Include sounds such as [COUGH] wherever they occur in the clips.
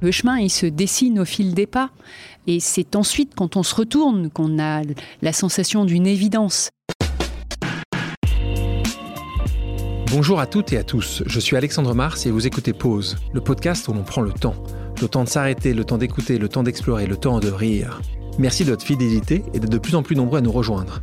Le chemin, il se dessine au fil des pas. Et c'est ensuite, quand on se retourne, qu'on a la sensation d'une évidence. Bonjour à toutes et à tous, je suis Alexandre Mars et vous écoutez Pause, le podcast où l'on prend le temps. Le temps de s'arrêter, le temps d'écouter, le temps d'explorer, le temps de rire. Merci de votre fidélité et d'être de plus en plus nombreux à nous rejoindre.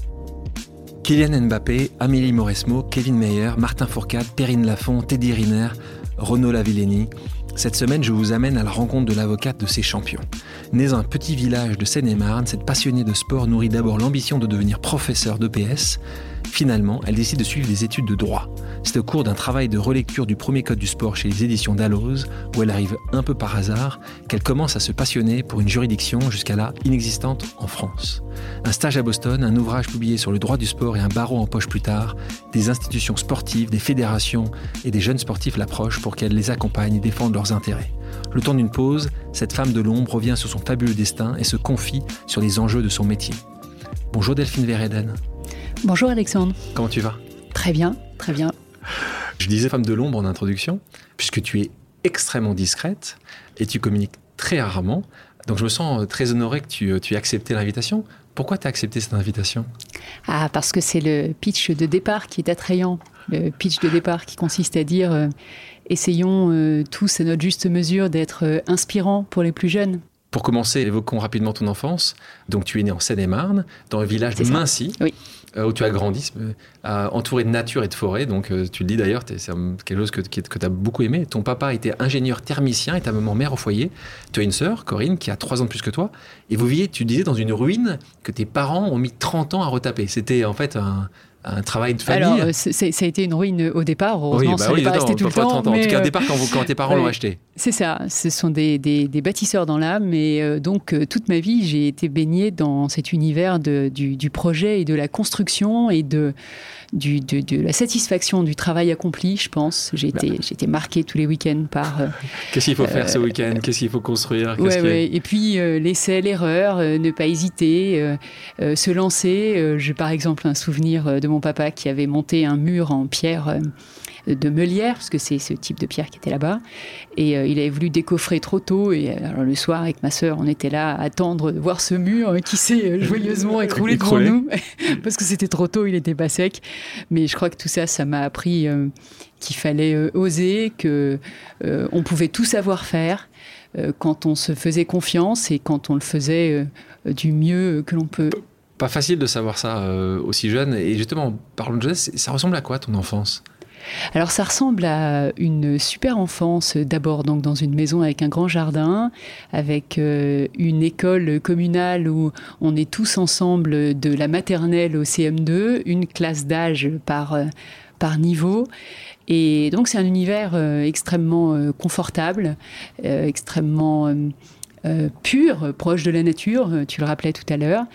Kylian Mbappé, Amélie Mauresmo, Kevin Meyer, Martin Fourcade, Perrine Lafont, Teddy Riner, Renaud Lavilleni. Cette semaine, je vous amène à la rencontre de l'avocate de ces champions. Née dans un petit village de Seine-et-Marne, cette passionnée de sport nourrit d'abord l'ambition de devenir professeur d'EPS. Finalement, elle décide de suivre des études de droit. C'est au cours d'un travail de relecture du premier code du sport chez les éditions Dalloz, où elle arrive un peu par hasard, qu'elle commence à se passionner pour une juridiction jusqu'à inexistante en France. Un stage à Boston, un ouvrage publié sur le droit du sport et un barreau en poche plus tard, des institutions sportives, des fédérations et des jeunes sportifs l'approchent pour qu'elle les accompagne et défende leurs intérêts. Le temps d'une pause, cette femme de l'ombre revient sur son fabuleux destin et se confie sur les enjeux de son métier. Bonjour Delphine Vereden. Bonjour Alexandre. Comment tu vas? Très bien, très bien. Je disais femme de l'ombre en introduction, puisque tu es extrêmement discrète et tu communiques très rarement. Donc je me sens très honoré que tu, tu aies accepté l'invitation. Pourquoi tu as accepté cette invitation? Ah, parce que c'est le pitch de départ qui est attrayant. Le pitch de départ qui consiste à dire euh, essayons euh, tous à notre juste mesure d'être euh, inspirants pour les plus jeunes. Pour commencer, évoquons rapidement ton enfance. Donc, tu es né en Seine-et-Marne, dans le village de Mincy, euh, où tu as grandi, euh, entouré de nature et de forêt. Donc, euh, tu le dis d'ailleurs, c'est quelque chose que, que, tu as beaucoup aimé. Ton papa était ingénieur thermicien et ta maman mère au foyer. Tu as une sœur, Corinne, qui a 3 ans de plus que toi. Et vous viviez, tu disais, dans une ruine que tes parents ont mis 30 ans à retaper. C'était en fait un, un travail de famille Alors, ça a été une ruine au départ, heureusement, bah ça n'est pas resté tout le temps. en tout cas, au départ, quand, quand tes parents l'ont acheté. C'est ça, ce sont des, des, des bâtisseurs dans l'âme, et euh, donc euh, toute ma vie, j'ai été baignée dans cet univers de, du, du, projet et de la construction et de, du, de, de, la satisfaction du travail accompli, je pense. J'ai été, bah. été marquée tous les week-ends par... Euh, Qu'est-ce qu'il faut faire ce week-end? Qu'est-ce qu'il faut construire? Ouais, ouais. Et puis, l'essai, l'erreur, ne pas hésiter, se lancer. J'ai par exemple un souvenir de mon papa qui avait monté un mur en pierre euh, de meulière, parce que c'est ce type de pierre qui était là-bas. Et euh, il avait voulu décoffrer trop tôt. Et euh, alors, le soir, avec ma sœur, on était là à attendre de voir ce mur qui s'est joyeusement [LAUGHS] écroulé devant nous, [LAUGHS] parce que c'était trop tôt, il n'était pas sec. Mais je crois que tout ça, ça m'a appris qu'il fallait oser, que on pouvait tout savoir faire quand on se faisait confiance et quand on le faisait du mieux que l'on peut pas facile de savoir ça euh, aussi jeune. Et justement, parlons de jeunesse, ça ressemble à quoi ton enfance? Alors ça ressemble à une super enfance, d'abord donc dans une maison avec un grand jardin, avec euh, une école communale où on est tous ensemble de la maternelle au CM2, une classe d'âge par, euh, par niveau. Et donc c'est un univers euh, extrêmement confortable, extrêmement euh, pur, proche de la nature, euh, tu le rappelais tout à l'heure.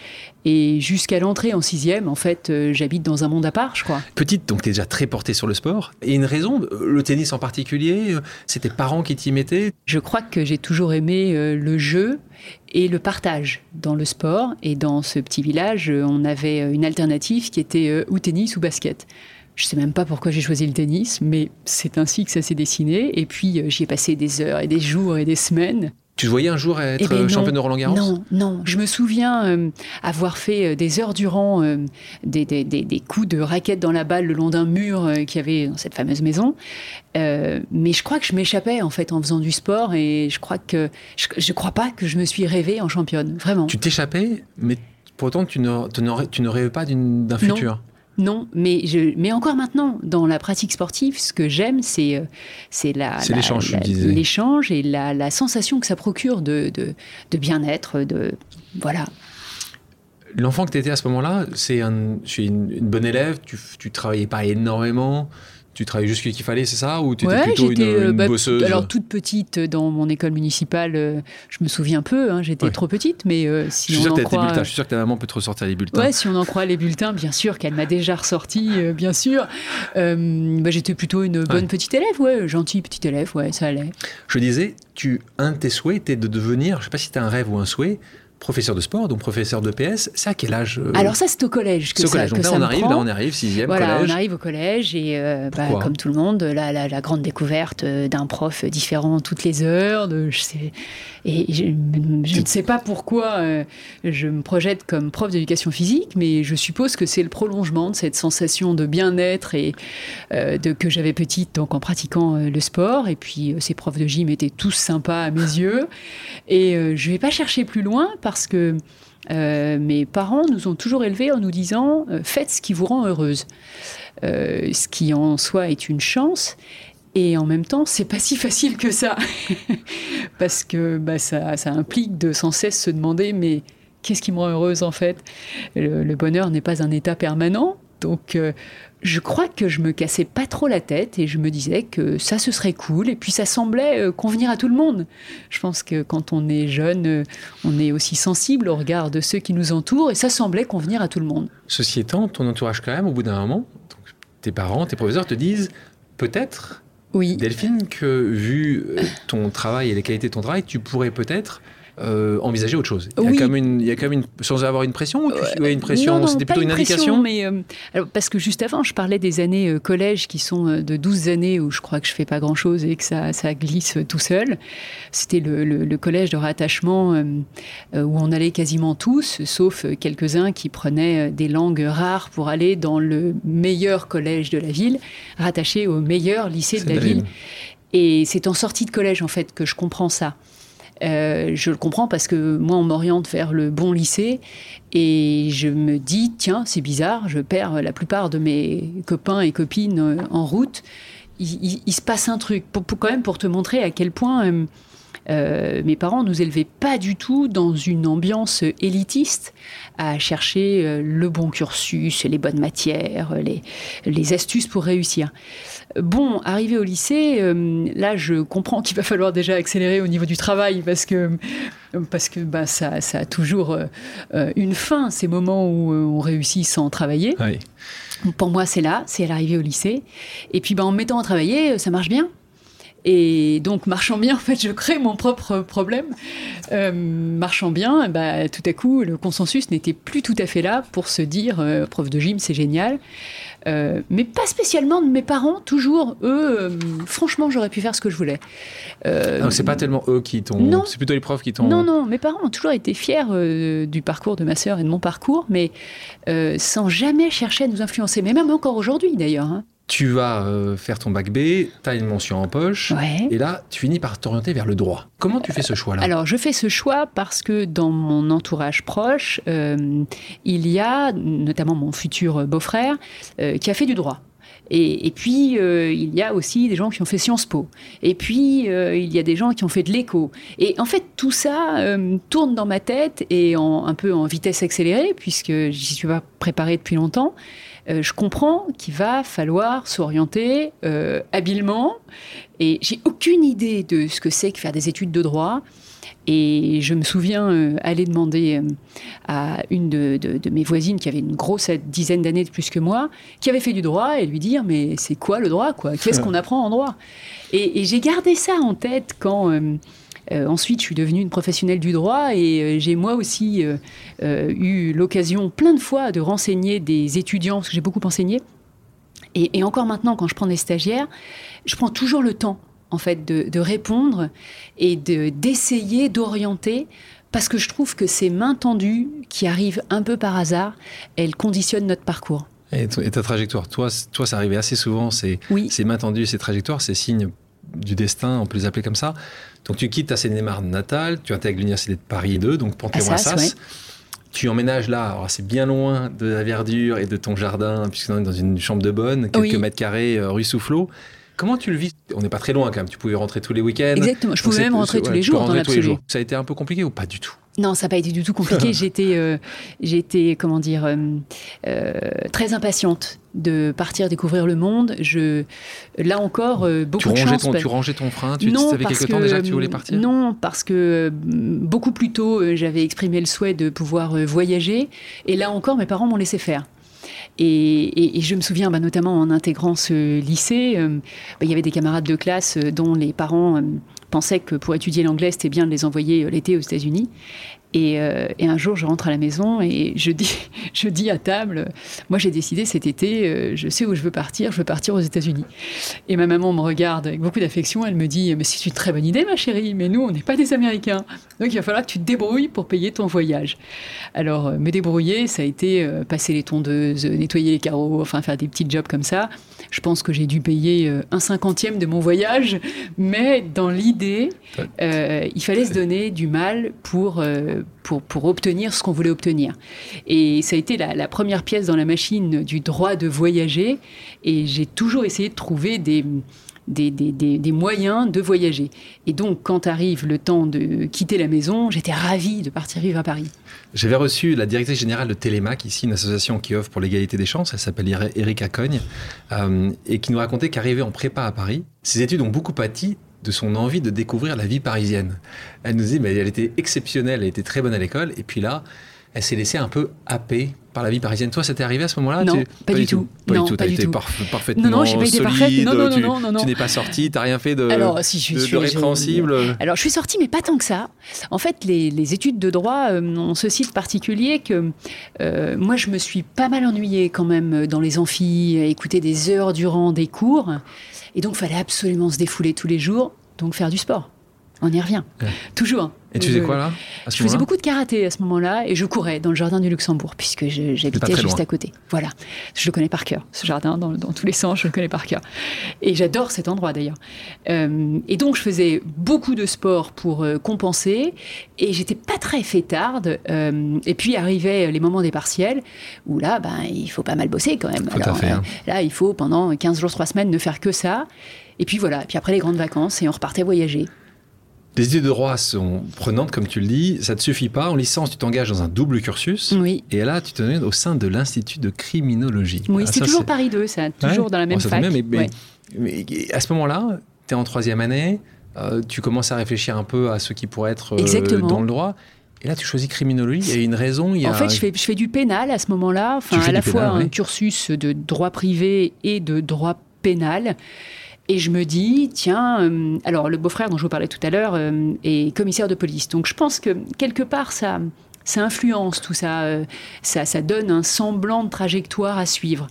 Et jusqu'à l'entrée en sixième, en fait, euh, j'habite dans un monde à part, je crois. Petite, donc tu es déjà très portée sur le sport. Et une raison, le tennis en particulier, c'est tes parents qui t'y mettaient? Je crois que j'ai toujours aimé le jeu et le partage dans le sport. Et dans ce petit village, on avait une alternative qui était ou tennis ou basket. Je sais même pas pourquoi j'ai choisi le tennis, mais c'est ainsi que ça s'est dessiné. Et puis j'y ai passé des heures et des jours et des semaines. Tu te voyais un jour être eh ben championne de Roland Garros? Non, non. Je me souviens euh, avoir fait euh, des heures durant euh, des, des, des, des, coups de raquette dans la balle le long d'un mur euh, qu'il y avait dans cette fameuse maison. Euh, mais je crois que je m'échappais en fait en faisant du sport et je crois que je, je crois pas que je me suis rêvée en championne, vraiment. Tu t'échappais, mais Pour autant, tu ne, tu ne rêves pas d'un futur non, mais, je, mais encore maintenant, dans la pratique sportive, ce que j'aime, c'est c'est l'échange et la, la, sensation que ça procure de, de, de bien-être, de voilà. L'enfant que tu étais à ce moment-là, c'est un, une, une bonne élève, tu, tu travaillais pas énormément, tu travaillais juste ce qu'il fallait, c'est ça? Ou tu étais plutôt une, euh, bah, bosseuse Alors, toute petite, dans mon école municipale, euh, je me souviens peu, hein, j'étais trop petite, mais euh, si je suis on sûr en croit... je suis sûr que ta maman peut te ressortir les bulletins. Ouais, si on en croit les bulletins, bien sûr qu'elle m'a déjà ressorti, bien sûr. Bah, j'étais plutôt une bonne petite élève, ouais, gentille petite élève, ouais, ça allait. Je disais, tu, un de tes souhaits était de devenir, je sais pas si c'était un rêve ou un souhait, professeur de sport, donc professeur de PS, c'est à quel âge euh Alors ça, c'est au collège que au collège. donc là, on arrive, là, on arrive, sixième voilà, on arrive au collège et euh, bah, comme tout le monde, la, la, grande découverte euh, d'un prof différent toutes les heures. De, je sais, et je, ne sais pas pourquoi je me projette comme prof d'éducation physique, mais je suppose que c'est le prolongement de cette sensation de bien-être et de que j'avais petite donc en pratiquant le sport. Et puis ces profs de gym étaient tous sympas à mes yeux. Et je vais pas chercher plus loin parce que euh, mes parents nous ont toujours élevés en nous disant euh, faites ce qui vous rend heureuse. Euh, ce qui en soi est une chance. Et en même temps, c'est pas si facile que ça. [LAUGHS] parce que bah, ça, implique de sans cesse se demander mais qu'est-ce qui me rend heureuse en fait? Le bonheur n'est pas un état permanent. Donc, je crois que je me cassais pas trop la tête et je me disais que ça, ce serait cool. Et puis, ça semblait euh, convenir à tout le monde. Je pense que quand on est jeune, euh, on est aussi sensible au regard de ceux qui nous entourent et ça semblait convenir à tout le monde. Ceci étant, ton entourage, quand même, au bout d'un moment, tes parents, tes professeurs te disent peut-être, oui. Delphine, que vu ton travail et les qualités de ton travail, tu pourrais peut-être euh, envisager autre chose. Il y, a quand même une, il y a quand même une, sans avoir une pression ou tu, une pression C'était plutôt une, indication mais euh, Parce que juste avant, je parlais des années euh, collège qui sont de 12 années où je crois que je fais pas grand-chose et que ça, ça glisse tout seul. C'était le, le, collège de rattachement où on allait quasiment tous, sauf quelques-uns qui prenaient des langues rares pour aller dans le meilleur collège de la ville, rattaché au meilleur lycée de la ville. Et c'est en sortie de collège, en fait, que je comprends ça. Euh, je le comprends parce que moi, on m'oriente vers le bon lycée et je me dis, tiens, c'est bizarre, je perds la plupart de mes copains et copines euh, en route. Il, se passe un truc, pour, quand même pour te montrer à quel point euh, mes parents nous élevaient pas du tout dans une ambiance élitiste à chercher le bon cursus, les bonnes matières, les, les astuces pour réussir. Bon, arrivé au lycée, euh, là, je comprends qu'il va falloir déjà accélérer au niveau du travail parce que, parce que bah, ça, ça a toujours euh, une fin, ces moments où euh, on réussit sans travailler. Pour moi, c'est là, c'est à l'arrivée au lycée. Et puis, bah, en me mettant à travailler, ça marche bien. Et donc, marchant bien, en fait, je crée mon propre problème. marchant bien, bah, tout à coup, le consensus n'était plus tout à fait là pour se dire, prof de gym, c'est génial. Euh, mais pas spécialement de mes parents, toujours. Eux, euh, franchement, j'aurais pu faire ce que je voulais. Euh, c'est pas tellement eux qui t'ont. C'est plutôt les profs qui t'ont. Non, non, mes parents ont toujours été fiers euh, du parcours de ma sœur et de mon parcours, mais sans jamais chercher à nous influencer. Mais même encore aujourd'hui, d'ailleurs. Hein tu vas euh, faire ton bac B, tu as une mention en poche, et là, tu finis par t'orienter vers le droit. Comment tu fais ce choix-là? Alors, je fais ce choix parce que dans mon entourage proche, euh, il y a notamment mon futur beau-frère euh, qui a fait du droit. Et, puis, il y a aussi des gens qui ont fait Sciences Po. Et puis, il y a des gens qui ont fait de l'éco. Et en fait, tout ça tourne dans ma tête et en, un peu en vitesse accélérée, puisque j'y suis pas préparée depuis longtemps. Euh, je comprends qu'il va falloir s'orienter euh, habilement. Et j'ai aucune idée de ce que c'est que faire des études de droit. Et je me souviens euh, aller demander à une de, mes voisines qui avait une grosse dizaine d'années de plus que moi, qui avait fait du droit, et lui dire mais c'est quoi le droit quoi? Qu'est-ce [LAUGHS] qu'on apprend en droit? Et, et j'ai gardé ça en tête quand euh, ensuite, je suis devenue une professionnelle du droit et euh, j'ai moi aussi euh, eu l'occasion plein de fois de renseigner des étudiants, parce que j'ai beaucoup enseigné. Et, encore maintenant, quand je prends des stagiaires, je prends toujours le temps, en fait, de, répondre et d'essayer d'orienter parce que je trouve que ces mains tendues qui arrivent un peu par hasard, elles conditionnent notre parcours. Et, ta trajectoire, toi, toi, ça arrivait assez souvent, ces, ces mains tendues, ces trajectoires, ces signes du destin, on peut les appeler comme ça. Donc tu quittes ta Seine-et-Marne natale, tu intègres l'Université de Paris 2, donc Panthéon-Assas. Tu emménages là, c'est bien loin de la verdure et de ton jardin, puisque tu es dans une chambre de bonne, quelques mètres carrés, rue Soufflot. Comment tu le vis? On n'est pas très loin quand même. Tu pouvais rentrer tous les week-ends. Exactement. Je pouvais même rentrer tous les jours dans l'absolu. Ça a été un peu compliqué ou pas du tout? Non, ça n'a pas été du tout compliqué. [LAUGHS] j'étais, euh, j'étais, comment dire, euh, euh, très impatiente de partir découvrir le monde. Je, là encore, beaucoup tu de chance. Ton, Tu rangeais ton frein Tu non, savais quelque temps déjà que tu voulais partir? Non, parce que beaucoup plus tôt, j'avais exprimé le souhait de pouvoir voyager. Et là encore, mes parents m'ont laissé faire. Et, je me souviens, bah, notamment en intégrant ce lycée, bah, il y avait des camarades de classe dont les parents pensaient que pour étudier l'anglais, c'était bien de les envoyer l'été aux États-Unis. Euh, et, un jour, je rentre à la maison et je dis, [LAUGHS] je dis à table, moi j'ai décidé cet été, euh, je sais où je veux partir, je veux partir aux États-Unis. Et ma maman me regarde avec beaucoup d'affection, elle me dit, mais c'est une très bonne idée ma chérie, mais nous on n'est pas des Américains. Donc il va falloir que tu te débrouilles pour payer ton voyage. Alors euh, me débrouiller, ça a été passer les tondeuses, nettoyer les carreaux, enfin faire des petits jobs comme ça. Je pense que j'ai dû payer un cinquantième de mon voyage, mais dans l'idée, il fallait se donner du mal pour pour, pour obtenir ce qu'on voulait obtenir. Et ça a été la, première pièce dans la machine du droit de voyager. Et j'ai toujours essayé de trouver des, des, moyens de voyager. Et donc, quand arrive le temps de quitter la maison, j'étais ravie de partir vivre à Paris. J'avais reçu la directrice générale de Télémac, ici, une association qui offre pour l'égalité des chances. Elle s'appelle Erika Cogne, euh, et qui nous racontait qu'arrivée en prépa à Paris, ses études ont beaucoup pâti de son envie de découvrir la vie parisienne. Elle nous dit, mais elle était exceptionnelle, elle était très bonne à l'école, et puis là, elle s'est laissée un peu happer par la vie parisienne. Toi, ça t'est arrivé à ce moment-là? Non, pas, du tout. Pas non, du tout. Pas été parfaitement non, non, pas été solide. Non, non, non, non, non, tu n'es pas sortie, tu n'as rien fait de, Alors, si, je, de, répréhensible. Alors, je suis sortie, mais pas tant que ça. En fait, les, les études de droit euh, ont ceci de particulier que euh, moi, je me suis pas mal ennuyée quand même dans les amphis, à écouter des heures durant des cours. Et donc, il fallait absolument se défouler tous les jours donc faire du sport. On y revient. Toujours. Et tu faisais quoi là Je faisais beaucoup de karaté à ce moment-là et je courais dans le jardin du Luxembourg puisque j'habitais juste à côté. Voilà. Je le connais par cœur. Ce jardin, dans, tous les sens, je le connais par cœur. Et j'adore cet endroit d'ailleurs. Euh, et donc je faisais beaucoup de sport pour euh, compenser et j'étais pas très fêtarde. Euh, et puis arrivaient les moments des partiels où là, ben, il faut pas mal bosser quand même. Alors, hein. Là, il faut pendant 15 jours, 3 semaines ne faire que ça. Et puis voilà, et puis après les grandes vacances, et on repartait voyager. Les idées de droit sont prenantes, comme tu le dis. Ça ne te suffit pas. En licence, tu t'engages dans un double cursus. Oui. Et là, tu te mets au sein de l'Institut de criminologie. Oui, c'est toujours Paris 2, ça. Toujours dans la même fac. mais, à ce moment-là, tu es en troisième année. Euh, tu commences à réfléchir un peu à ce qui pourrait être euh, dans le droit. Et là, tu choisis criminologie. Il y a une raison. Il y a... En fait, je fais, je fais du pénal à ce moment-là. Enfin, à la fois un cursus de droit privé et de droit pénal. Et je me dis, tiens, euh, alors le beau-frère dont je vous parlais tout à l'heure euh, est commissaire de police. Donc je pense que quelque part, ça, ça influence tout ça, euh, ça, ça donne un semblant de trajectoire à suivre.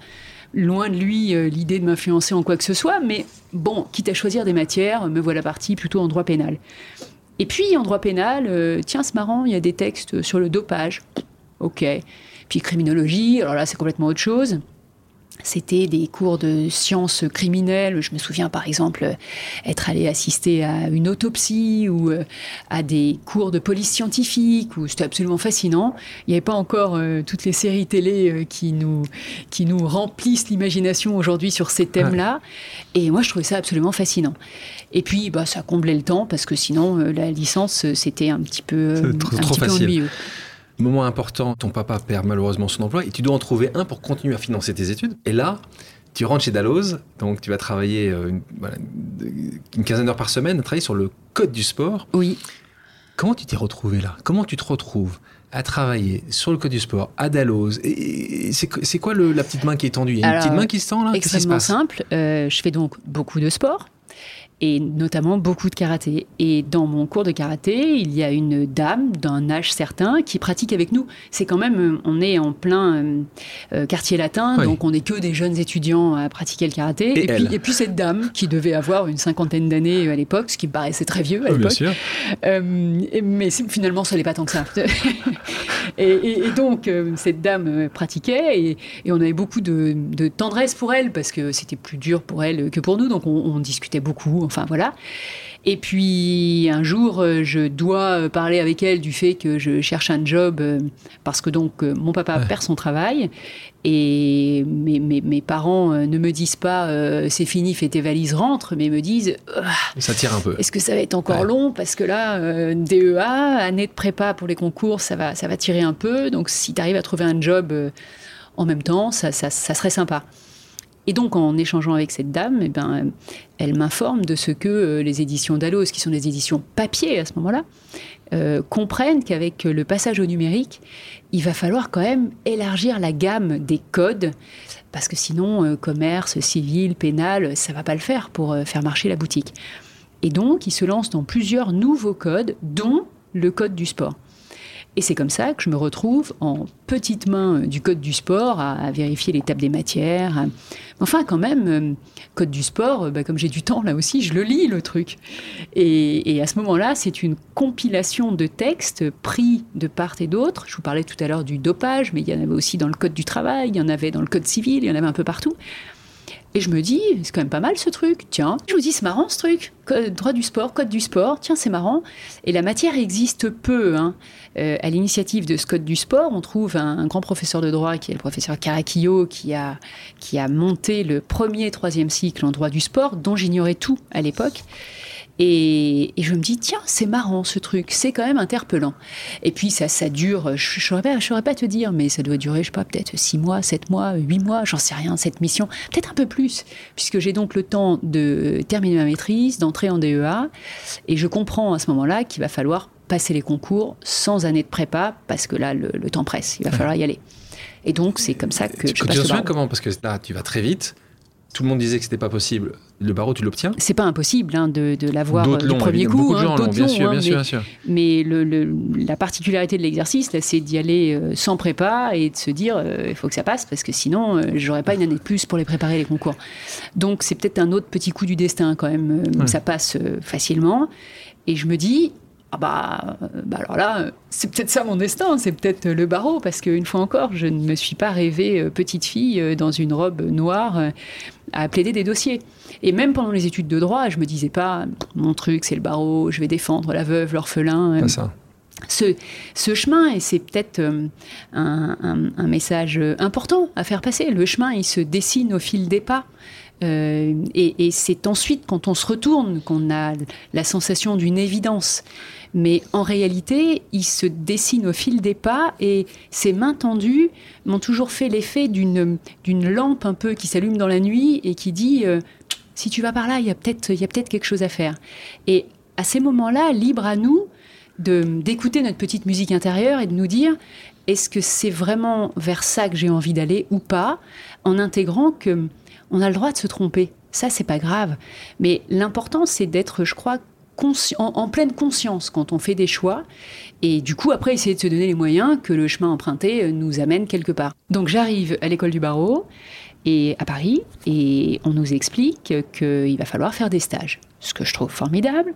Loin de lui l'idée de m'influencer en quoi que ce soit, mais bon, quitte à choisir des matières, me voilà partie plutôt en droit pénal. Et puis en droit pénal, tiens, c'est marrant, il y a des textes sur le dopage. Ok. Puis criminologie, alors là c'est complètement autre chose. C'était des cours de sciences criminelles. Je me souviens par exemple être allé assister à une autopsie ou euh, à des cours de police scientifique où c'était absolument fascinant. Il n'y avait pas encore euh, toutes les séries télé euh, qui, nous, qui nous remplissent l'imagination aujourd'hui sur ces thèmes-là. Et moi, je trouvais ça absolument fascinant. Et puis, bah, ça comblait le temps parce que sinon, la licence, c'était un petit peu, trop, un petit ennuyeux. Moment important, ton papa perd malheureusement son emploi et tu dois en trouver un pour continuer à financer tes études. Et là, tu rentres chez Dalloz, donc tu vas travailler euh, une, quinzaine d'heures par semaine, travailler sur le code du sport. Oui. Comment tu t'es retrouvé là? Comment tu te retrouves à travailler sur le code du sport à Dalloz? Et, c'est quoi la petite main qui est tendue? Il y a une petite main qui se tend là? Extrêmement simple. Euh, je fais donc beaucoup de sport et notamment beaucoup de karaté. Et dans mon cours de karaté, il y a une dame d'un âge certain qui pratique avec nous. C'est quand même, euh, on est en plein euh, euh, quartier latin, donc on n'est que des jeunes étudiants à pratiquer le karaté. Et, puis, et puis, cette dame qui devait avoir une cinquantaine d'années à l'époque, ce qui me paraissait très vieux à l'époque. Bien sûr. mais finalement, ça n'est pas tant que ça. [LAUGHS] et, donc, cette dame pratiquait et, on avait beaucoup de, tendresse pour elle parce que c'était plus dur pour elle que pour nous. Donc on, on discutait beaucoup, enfin voilà. Et puis un jour, euh, je dois parler avec elle du fait que je cherche un job euh, parce que donc euh, mon papa perd son travail et mes, mes, parents ne me disent pas c'est fini, fais tes valises, rentre, mais me disent ça tire un peu. Est-ce que ça va être encore long? Parce que là DEA, année de prépa pour les concours, ça va ça va tirer un peu. Donc si tu arrives à trouver un job en même temps, ça, ça, ça serait sympa. Et donc, en échangeant avec cette dame, eh ben, elle m'informe de ce que euh, les éditions Dallos, qui sont des éditions papier à ce moment-là, euh, comprennent qu'avec le passage au numérique, il va falloir quand même élargir la gamme des codes, parce que sinon, euh, commerce, civil, pénal, ça va pas le faire pour faire marcher la boutique. Et donc, ils se lancent dans plusieurs nouveaux codes, dont le code du sport. Et c'est comme ça que je me retrouve en petite main du code du sport à, vérifier l'étape des matières. Enfin, quand même, euh, code du sport, bah, comme j'ai du temps là aussi, je le lis le truc. Et, à ce moment-là, c'est une compilation de textes pris de part et d'autre. Je vous parlais tout à l'heure du dopage, mais il y en avait aussi dans le code du travail, il y en avait dans le code civil, il y en avait un peu partout. Et je me dis, c'est quand même pas mal ce truc. Tiens, je vous dis, c'est marrant ce truc. droit du sport, code du sport. Tiens, c'est marrant. Et la matière existe peu. Hein. Euh, à l'initiative de code du sport, on trouve un, grand professeur de droit qui est le professeur Caracchio, qui a, qui a monté le premier troisième cycle en droit du sport, dont j'ignorais tout à l'époque. Et, je me dis, tiens, c'est marrant ce truc, c'est quand même interpellant. Et puis ça, ça dure, je ne saurais, pas te dire, mais ça doit durer, je sais pas, peut-être six mois, sept mois, huit mois, j'en sais rien, cette mission, peut-être un peu plus, puisque j'ai donc le temps de terminer ma maîtrise, d'entrer en DEA, et je comprends à ce moment-là qu'il va falloir passer les concours sans année de prépa, parce que là, le, temps presse, il va falloir y aller. Et donc, c'est comme ça que je passe le comment? Parce que là, tu vas très vite tout le monde disait que c'était pas possible. Le barreau, tu l'obtiens? C'est pas impossible hein, de, l'avoir euh, du premier coup. Beaucoup de hein, gens bien, sûr, bien, mais, sûr, bien sûr. Mais la particularité de l'exercice, c'est d'y aller euh, sans prépa et de se dire euh, il faut que ça passe parce que sinon, j'aurais pas une année de plus pour les préparer les concours. Donc c'est peut-être un autre petit coup du destin quand même. Ça passe facilement. Et je me dis, ah bah, bah, alors là, c'est peut-être ça mon destin, c'est peut-être le barreau, parce qu'une fois encore, je ne me suis pas rêvée petite fille dans une robe noire à plaider des dossiers. Et même pendant les études de droit, je me disais pas, mon truc, c'est le barreau, je vais défendre la veuve, l'orphelin. ça. Ce, ce, chemin, et c'est peut-être euh, un, un, message important à faire passer, le chemin, il se dessine au fil des pas. Euh, et, c'est ensuite, quand on se retourne, qu'on a la sensation d'une évidence. Mais en réalité, il se dessine au fil des pas et ses mains tendues m'ont toujours fait l'effet d'une lampe un peu qui s'allume dans la nuit et qui dit euh, si tu vas par là, il y a peut-être peut quelque chose à faire. Et à ces moments-là, libre à nous d'écouter notre petite musique intérieure et de nous dire est-ce que c'est vraiment vers ça que j'ai envie d'aller ou pas, en intégrant que on a le droit de se tromper. Ça, c'est pas grave. Mais l'important, c'est d'être, je crois, en, pleine conscience quand on fait des choix. Et du coup, après, essayer de se donner les moyens que le chemin emprunté euh, nous amène quelque part. Donc, j'arrive à l'école du barreau et à Paris et on nous explique qu'il va falloir faire des stages. Ce que je trouve formidable,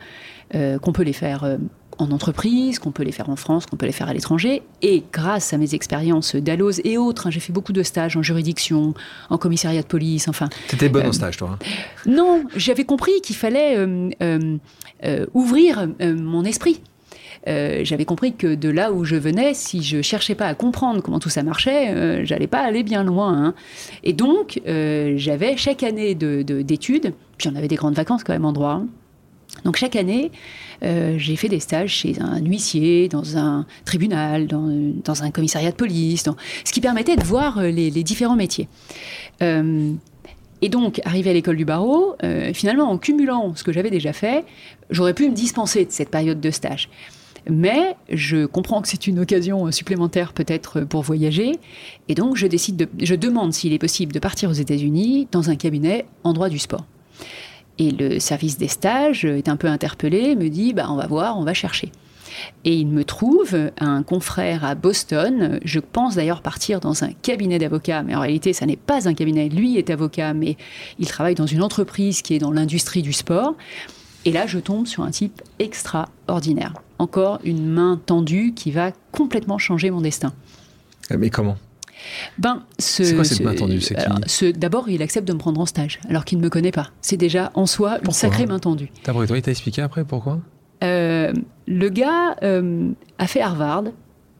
euh, qu'on peut les faire euh, en entreprise, qu'on peut les faire en France, qu'on peut les faire à l'étranger. Et grâce à mes expériences d'Alloz et autres, hein, j'ai fait beaucoup de stages en juridiction, en commissariat de police, enfin. T'étais bonne en stage, toi hein Non, j'avais compris qu'il fallait euh, ouvrir euh, mon esprit. Euh, j'avais compris que de là où je venais, si je cherchais pas à comprendre comment tout ça marchait, j'allais pas aller bien loin. Hein. Et donc, j'avais chaque année d'études, de, puis on avait des grandes vacances quand même en droit. Hein. Donc chaque année, j'ai fait des stages chez un huissier, dans un tribunal, dans, un commissariat de police, ce qui permettait de voir les, les différents métiers. Et donc, arrivé à l'école du barreau, euh, finalement, en cumulant ce que j'avais déjà fait, j'aurais pu me dispenser de cette période de stage. Mais je comprends que c'est une occasion supplémentaire peut-être pour voyager, et donc je décide de, je demande s'il est possible de partir aux États-Unis dans un cabinet en droit du sport. Et le service des stages est un peu interpellé, me dit bah on va voir, on va chercher. Et il me trouve un confrère à Boston. Je pense d'ailleurs partir dans un cabinet d'avocats, mais en réalité, ça n'est pas un cabinet. Lui est avocat, mais il travaille dans une entreprise qui est dans l'industrie du sport. Et là, je tombe sur un type extraordinaire. Encore une main tendue qui va complètement changer mon destin. Mais comment? Ben, ce, c'est quoi cette main tendue D'abord, il accepte de me prendre en stage, alors qu'il ne me connaît pas. C'est déjà en soi une sacrée main tendue. T'as il t'a expliqué après pourquoi? Euh, Le gars euh, a fait Harvard.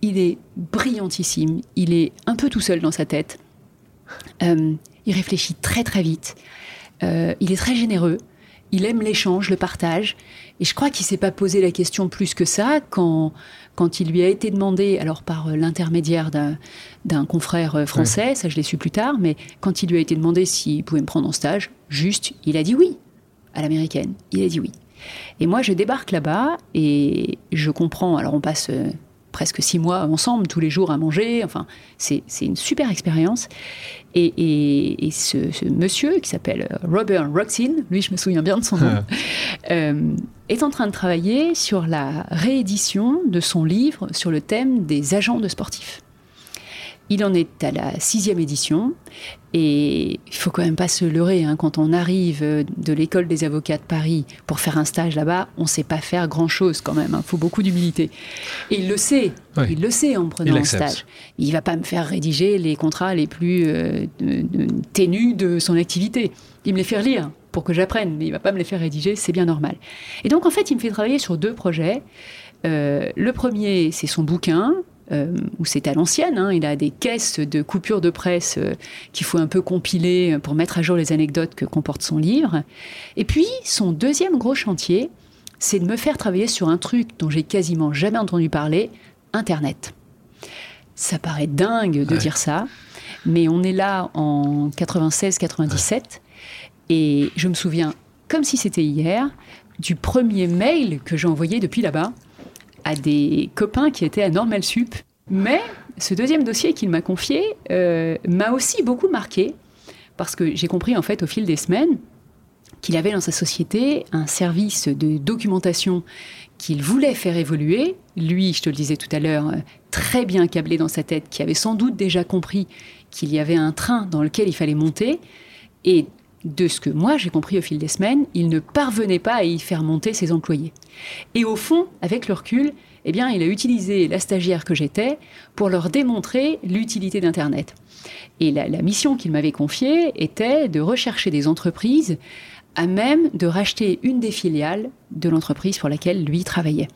Il est brillantissime. Il est un peu tout seul dans sa tête. Euh, il réfléchit très très vite. il est très généreux. Il aime l'échange, le partage. Et je crois qu'il s'est pas posé la question plus que ça quand, quand il lui a été demandé, alors par euh, l'intermédiaire d'un confrère euh, français, ça je l'ai su plus tard, mais quand il lui a été demandé s'il pouvait me prendre en stage, juste, il a dit oui, à l'américaine. Il a dit oui. Et moi, je débarque là-bas et je comprends. Alors, on passe euh, presque six mois ensemble, tous les jours à manger. Enfin, c'est une super expérience. Et, ce, monsieur qui s'appelle Robert Roxin, lui, je me souviens bien de son nom, [LAUGHS] euh, est en train de travailler sur la réédition de son livre sur le thème des agents de sportifs. Il en est à la sixième édition et il faut quand même pas se leurrer. Hein, quand on arrive de l'école des avocats de Paris pour faire un stage là-bas, on ne sait pas faire grand-chose quand même. Il hein. faut beaucoup d'humilité. Et il le sait. Il le sait en prenant un stage. Il va pas me faire rédiger les contrats les plus euh, ténus de son activité. Il me les fait lire pour que j'apprenne, mais il va pas me les faire rédiger. C'est bien normal. Et donc en fait, il me fait travailler sur deux projets. Euh, le premier, c'est son bouquin euh, où c'est à l'ancienne. Hein. il a des caisses de coupures de presse euh, qu'il faut un peu compiler pour mettre à jour les anecdotes que comporte son livre. Et puis, son deuxième gros chantier, c'est de me faire travailler sur un truc dont j'ai quasiment jamais entendu parler, Internet. Ça paraît dingue de dire ça, mais on est là en 96-97 et je me souviens, comme si c'était hier, du premier mail que j'ai envoyé depuis là-bas à des copains qui étaient à Normal Sup. Mais ce deuxième dossier qu'il m'a confié euh, m'a aussi beaucoup marqué parce que j'ai compris en fait au fil des semaines qu'il avait dans sa société un service de documentation qu'il voulait faire évoluer. Lui, je te le disais tout à l'heure, très bien câblé dans sa tête, qui avait sans doute déjà compris qu'il y avait un train dans lequel il fallait monter. Et de ce que moi j'ai compris au fil des semaines, il ne parvenait pas à y faire monter ses employés. Et au fond, avec le recul, eh bien, il a utilisé la stagiaire que j'étais pour leur démontrer l'utilité d'Internet. Et la, la mission qu'il m'avait confiée était de rechercher des entreprises à même de racheter une des filiales de l'entreprise pour laquelle lui travaillait.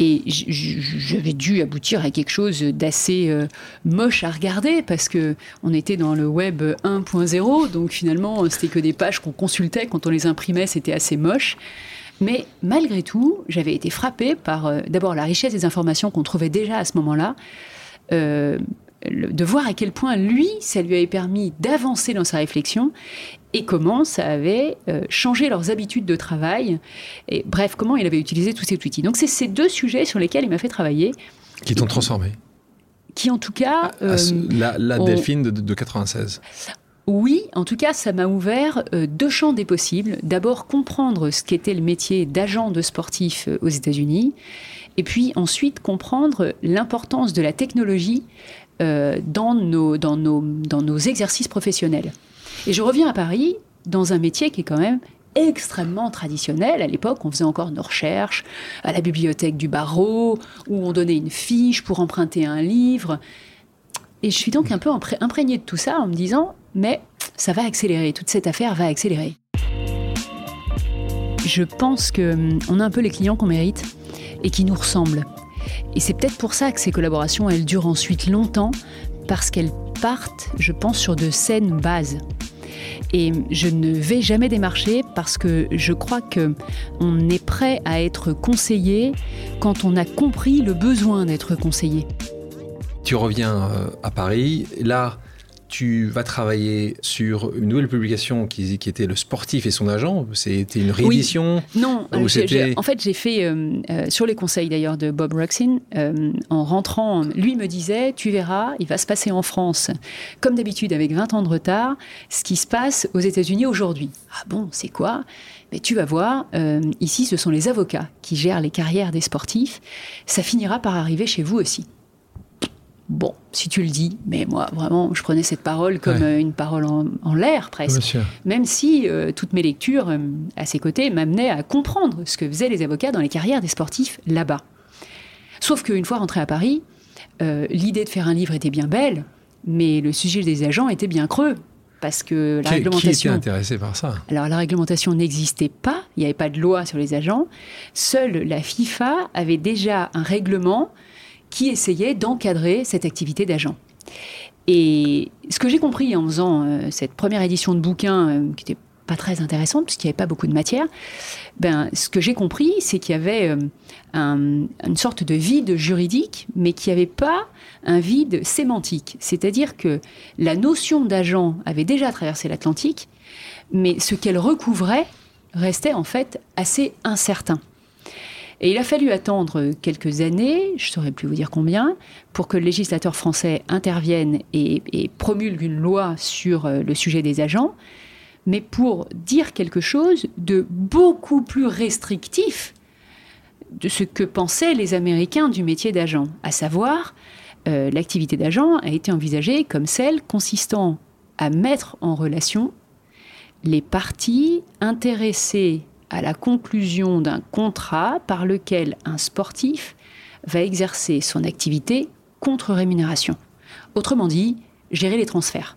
Et j'avais dû aboutir à quelque chose d'assez euh, moche à regarder parce que on était dans le web 1.0, donc finalement c'était que des pages qu'on consultait quand on les imprimait, c'était assez moche. Mais malgré tout, j'avais été frappée par euh, d'abord la richesse des informations qu'on trouvait déjà à ce moment-là. Euh, de voir à quel point lui, ça lui avait permis d'avancer dans sa réflexion et comment ça avait euh, changé leurs habitudes de travail. Et bref, comment il avait utilisé tous ces outils. Donc c'est ces deux sujets sur lesquels il m'a fait travailler. Qui t'ont transformé Qui en tout cas... Ah, euh, la, Delphine de, de, 96 oui, en tout cas, ça m'a ouvert euh, deux champs des possibles. D'abord, comprendre ce qu'était le métier d'agent de sportif aux États-Unis, et puis ensuite comprendre l'importance de la technologie dans, nos, dans, nos, dans nos exercices professionnels. Et je reviens à Paris dans un métier qui est quand même extrêmement traditionnel. À l'époque, on faisait encore nos recherches à la bibliothèque du barreau, où on donnait une fiche pour emprunter un livre. Et je suis donc un peu imprégnée de tout ça en me disant, mais ça va accélérer, toute cette affaire va accélérer. Je pense qu'on hum, a un peu les clients qu'on mérite et qui nous ressemblent. Et c'est peut-être pour ça que ces collaborations, elles durent ensuite longtemps, parce qu'elles partent, je pense, sur de saines bases. Et je ne vais jamais démarcher parce que je crois que on est prêt à être conseillé quand on a compris le besoin d'être conseillé. Tu reviens euh, à Paris. Là, tu vas travailler sur une nouvelle publication qui, qui, était Le Sportif et son agent. C'était une réédition Non, en fait, j'ai fait, euh, euh, sur les conseils d'ailleurs de Bob Ruxin, euh, en rentrant, lui me disait Tu verras, il va se passer en France, comme d'habitude avec 20 ans de retard, ce qui se passe aux États-Unis aujourd'hui. Ah bon, c'est quoi? Mais tu vas voir, ici, ce sont les avocats qui gèrent les carrières des sportifs. Ça finira par arriver chez vous aussi. Bon, si tu le dis, mais moi, vraiment, je prenais cette parole comme euh, une parole en, l'air presque. Même si euh, toutes mes lectures euh, à ses côtés m'amenaient à comprendre ce que faisaient les avocats dans les carrières des sportifs là-bas. Sauf qu'une fois rentré à Paris, l'idée de faire un livre était bien belle, Mais le sujet des agents était bien creux parce que la réglementation. Qui était intéressé par ça? Alors la réglementation n'existait pas, il n'y avait pas de loi sur les agents. Seule la FIFA avait déjà un règlement qui essayait d'encadrer cette activité d'agent. Et ce que j'ai compris en faisant euh, cette première édition de bouquin, euh, qui n'était pas très intéressante puisqu'il n'y avait pas beaucoup de matière, ben, ce que j'ai compris, c'est qu'il y avait euh, une sorte de vide juridique, mais qu'il n'y avait pas un vide sémantique. C'est-à-dire que la notion d'agent avait déjà traversé l'Atlantique, mais ce qu'elle recouvrait restait en fait assez incertain. Et il a fallu attendre quelques années, je ne saurais plus vous dire combien, pour que le législateur français intervienne et, promulgue une loi sur euh, le sujet des agents, mais pour dire quelque chose de beaucoup plus restrictif de ce que pensaient les Américains du métier d'agent, à savoir euh, l'activité d'agent a été envisagée comme celle consistant à mettre en relation les parties intéressées à la conclusion d'un contrat par lequel un sportif va exercer son activité contre rémunération. Autrement dit, gérer les transferts.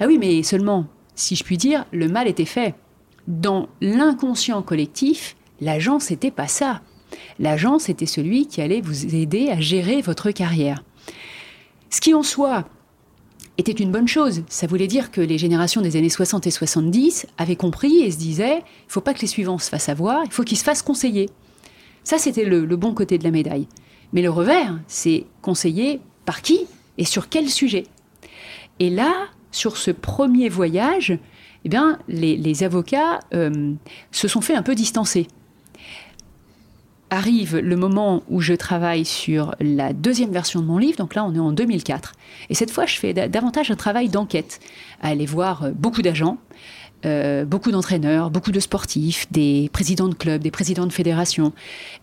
Ah oui, mais seulement, si je puis dire, le mal était fait. Dans l'inconscient collectif, l'agent, c'était pas ça. L'agent, c'était celui qui allait vous aider à gérer votre carrière. Ce qui en soi était une bonne chose. Ça voulait dire que les générations des années 60 et 70 avaient compris et se disaient, il faut pas que les suivants se fassent avoir, il faut qu'ils se fassent conseiller. Ça, c'était le, bon côté de la médaille. Mais le revers, c'est conseiller par qui et sur quel sujet. Et là, sur ce premier voyage, eh bien, les, avocats euh, se sont fait un peu distancer arrive le moment où je travaille sur la deuxième version de mon livre, donc là on est en 2004. Et cette fois, je fais davantage un travail d'enquête, aller voir euh, beaucoup d'agents, euh, beaucoup d'entraîneurs, beaucoup de sportifs, des présidents de clubs, des présidents de fédérations.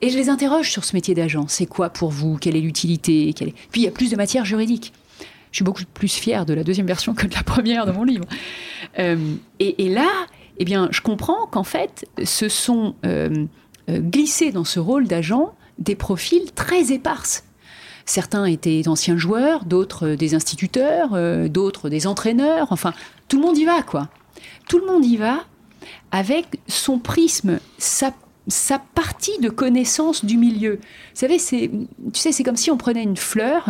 Et je les interroge sur ce métier d'agent. C'est quoi pour vous? Quelle est l'utilité? Puis il y a plus de matière juridique. Je suis beaucoup plus fière de la deuxième version que de la première de mon livre. Euh, et, là, eh bien, je comprends qu'en fait, ce sont... glisser dans ce rôle d'agent des profils très éparses. Certains étaient d'anciens joueurs, d'autres euh, des instituteurs, euh, d'autres des entraîneurs. Enfin, tout le monde y va, quoi. Tout le monde y va avec son prisme, sa, partie de connaissance du milieu. Vous savez, c'est, tu sais, c'est comme si on prenait une fleur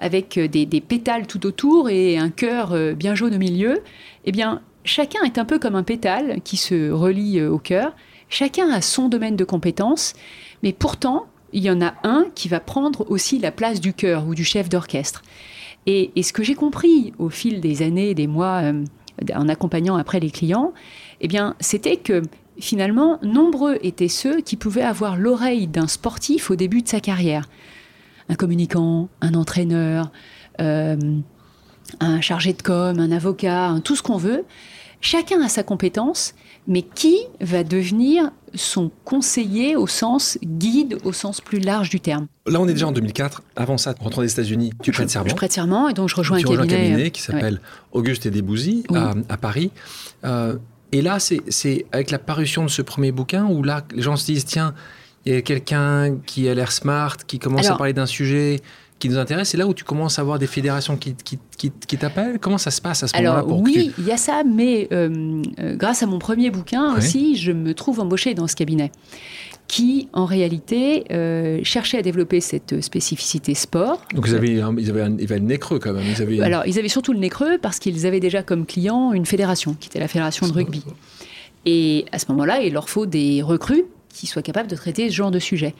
avec des, des, pétales tout autour et un cœur bien jaune au milieu. Eh bien, chacun est un peu comme un pétale qui se relie au cœur. Chacun a son domaine de compétences, mais pourtant, il y en a un qui va prendre aussi la place du chœur ou du chef d'orchestre. Et, ce que j'ai compris au fil des années, des mois, euh, en accompagnant après les clients, eh bien, c'était que finalement, nombreux étaient ceux qui pouvaient avoir l'oreille d'un sportif au début de sa carrière. Un communicant, un entraîneur, euh, un chargé de com, un avocat, tout ce qu'on veut. Chacun a sa compétence mais qui va devenir son conseiller au sens guide, au sens plus large du terme? Là, on est déjà en 2004. Avant ça, rentrant des États-Unis, tu prêtes serment. Je prête serment et donc je rejoins un cabinet, un cabinet. qui s'appelle Auguste et Desbouzy à, Paris. Euh, et là, c'est avec la parution de ce premier bouquin où là, les gens se disent tiens, il y a quelqu'un qui a l'air smart, qui commence à parler d'un sujet qui nous intéresse. C'est là où tu commences à avoir des fédérations qui, qui, qui, t'appellent. Comment ça se passe à ce moment-là Alors oui, il y a ça, mais euh, euh, grâce à mon premier bouquin aussi, je me trouve embauchée dans ce cabinet qui, en réalité, euh, cherchait à développer cette spécificité sport. Donc, ils avaient, ils avaient, un, le nez creux quand même. Ils avaient... Alors, ils avaient surtout le nez creux parce qu'ils avaient déjà comme client une fédération, qui était la fédération de rugby. Et à ce moment-là, il leur faut des recrues qui soient capables de traiter ce genre de sujet.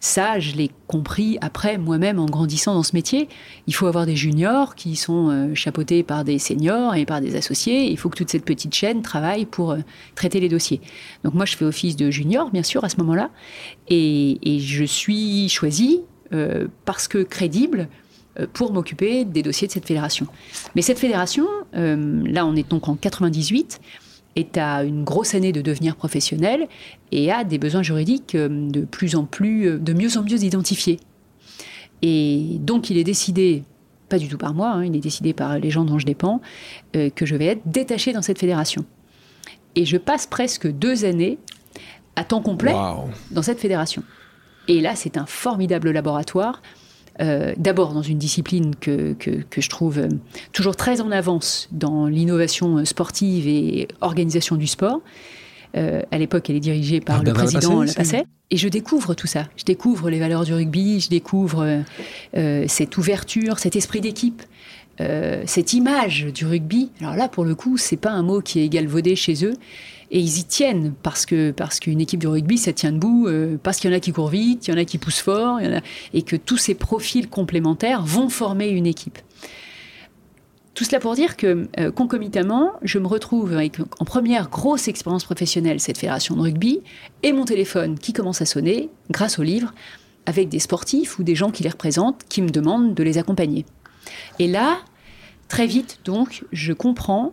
Ça, je l'ai compris après moi-même en grandissant dans ce métier. Il faut avoir des juniors qui sont euh, chapeautés par des seniors et par des associés. Il faut que toute cette petite chaîne travaille pour euh, traiter les dossiers. Donc moi, je fais office de junior, bien sûr, à ce moment-là. Et, je suis choisie euh, parce que crédible pour m'occuper des dossiers de cette fédération. Mais cette fédération, là on est donc en 98, est à une grosse année de devenir professionnel et a des besoins juridiques euh, de plus en plus, euh, de mieux en mieux identifiés. Et donc il est décidé, pas du tout par moi, hein, il est décidé par les gens dont je dépends, euh, que je vais être détaché dans cette fédération. Et je passe presque deux années à temps complet dans cette fédération. Et là, c'est un formidable laboratoire euh, d'abord dans une discipline que, que, je trouve euh, toujours très en avance dans l'innovation sportive et organisation du sport. à l'époque, elle est dirigée par le président Lapasset. Et je découvre tout ça. Je découvre les valeurs du rugby, je découvre cette ouverture, cet esprit d'équipe. cette image du rugby, alors là pour le coup, c'est pas un mot qui est galvaudé chez eux, et ils y tiennent parce que parce qu'une équipe de rugby, ça tient debout euh, parce qu'il y en a qui courent vite, il y en a qui poussent fort, et que tous ces profils complémentaires vont former une équipe. Tout cela pour dire que euh, concomitamment, je me retrouve avec en première grosse expérience professionnelle cette fédération de rugby et mon téléphone qui commence à sonner grâce au livre avec des sportifs ou des gens qui les représentent qui me demandent de les accompagner. Et là, très vite donc, je comprends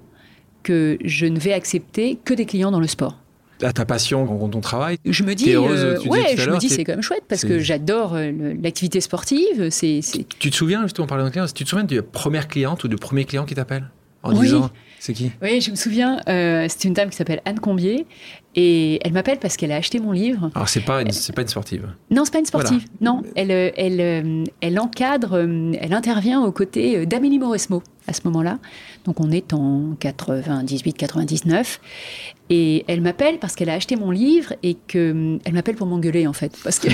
que je ne vais accepter que des clients dans le sport. À ta passion quand on travaille Je me dis, euh, ouais, je me dis c'est quand même chouette parce que j'adore euh, l'activité sportive. C'est, Tu te souviens justement, on parlait de clients, tu te souviens de la première cliente ou du premier client qui t'appelle en disant c'est qui? Oui, je me souviens. Euh, c'est une dame qui s'appelle Anne Combier et elle m'appelle parce qu'elle a acheté mon livre. Alors c'est pas c'est pas une sportive. Non, c'est pas une sportive. Non, elle elle elle encadre, elle intervient aux côtés d'Amélie Mauresmo à ce moment-là. Donc on est en 98-99. Et elle m'appelle parce qu'elle a acheté mon livre et que hum, elle m'appelle pour m'engueuler en fait parce que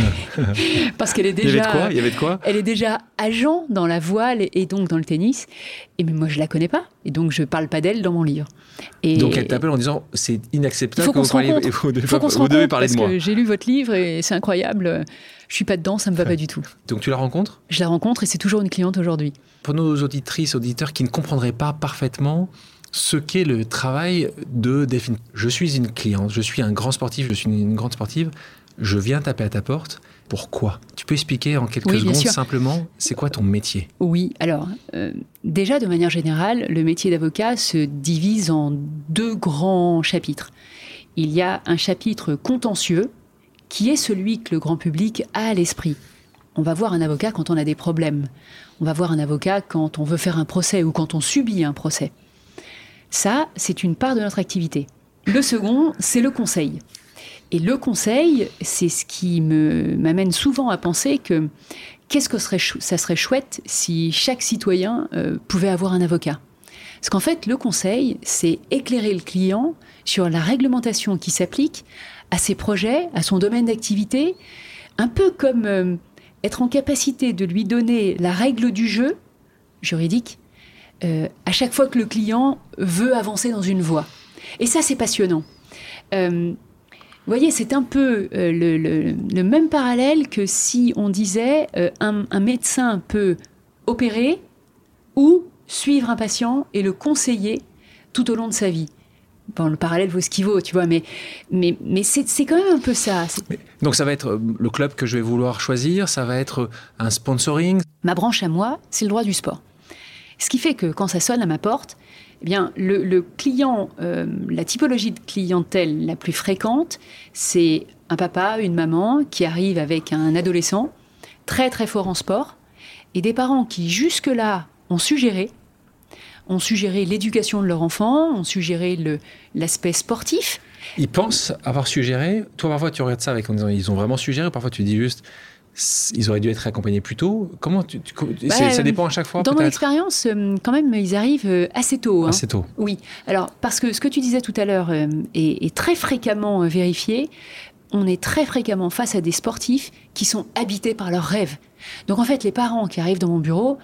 [LAUGHS] parce qu'elle est déjà Il y avait de quoi, Il y avait de quoi? Elle est déjà agent dans la voile et donc dans le tennis et mais moi je la connais pas et donc je parle pas d'elle dans mon livre. Et donc elle t'appelle en disant c'est inacceptable faut que vous, parliez, vous, devez, parler de moi. Parce que j'ai lu votre livre et c'est incroyable. Je suis pas dedans, ça me va pas du tout. Donc tu la rencontres? Je la rencontre et c'est toujours une cliente aujourd'hui. Pour nos auditrices, auditeurs qui ne comprendraient pas parfaitement ce qu'est le travail de définir. Je suis une cliente, je suis un grand sportif, je suis une grande sportive, je viens taper à ta porte. Pourquoi Tu peux expliquer en quelques secondes simplement, c'est quoi ton métier? Oui, alors euh, déjà de manière générale, le métier d'avocat se divise en deux grands chapitres. Il y a un chapitre contentieux, qui est celui que le grand public a à l'esprit. On va voir un avocat quand on a des problèmes. On va voir un avocat quand on veut faire un procès ou quand on subit un procès. Ça, c'est une part de notre activité. Le second, c'est le conseil. Et le conseil, c'est ce qui m'amène souvent à penser que qu'est-ce que serait, ça serait chouette si chaque citoyen euh, pouvait avoir un avocat. Parce qu'en fait, le conseil, c'est éclairer le client sur la réglementation qui s'applique à ses projets, à son domaine d'activité, un peu comme euh, être en capacité de lui donner la règle du jeu juridique euh, à chaque fois que le client veut avancer dans une voie. Et ça, c'est passionnant. Vous voyez, c'est un peu euh, le, même parallèle que si on disait un, un, médecin peut opérer ou suivre un patient et le conseiller tout au long de sa vie. Bon, le parallèle vaut ce qu'il vaut, tu vois, mais, mais, mais c'est quand même un peu ça. Donc ça va être le club que je vais vouloir choisir, ça va être un sponsoring? Ma branche à moi, c'est le droit du sport. Ce qui fait que quand ça sonne à ma porte, eh bien, le, client, euh, la typologie de clientèle la plus fréquente, c'est un papa, une maman qui arrive avec un adolescent très très fort en sport et des parents qui jusque-là ont suggéré, ont suggéré l'éducation de leur enfant, ont suggéré l'aspect sportif. Ils pensent avoir suggéré. Toi, parfois, tu regardes ça avec en disant ils ont vraiment suggéré. Parfois, tu dis juste ils auraient dû être accompagnés plus tôt. Comment tu, bah, ça dépend à chaque fois Dans mon expérience, euh, quand même, ils arrivent euh, assez tôt. Hein. Assez tôt. Oui. Alors, parce que ce que tu disais tout à l'heure euh, est, très fréquemment vérifié. On est très fréquemment face à des sportifs qui sont habités par leurs rêves. Donc, en fait, les parents qui arrivent dans mon bureau,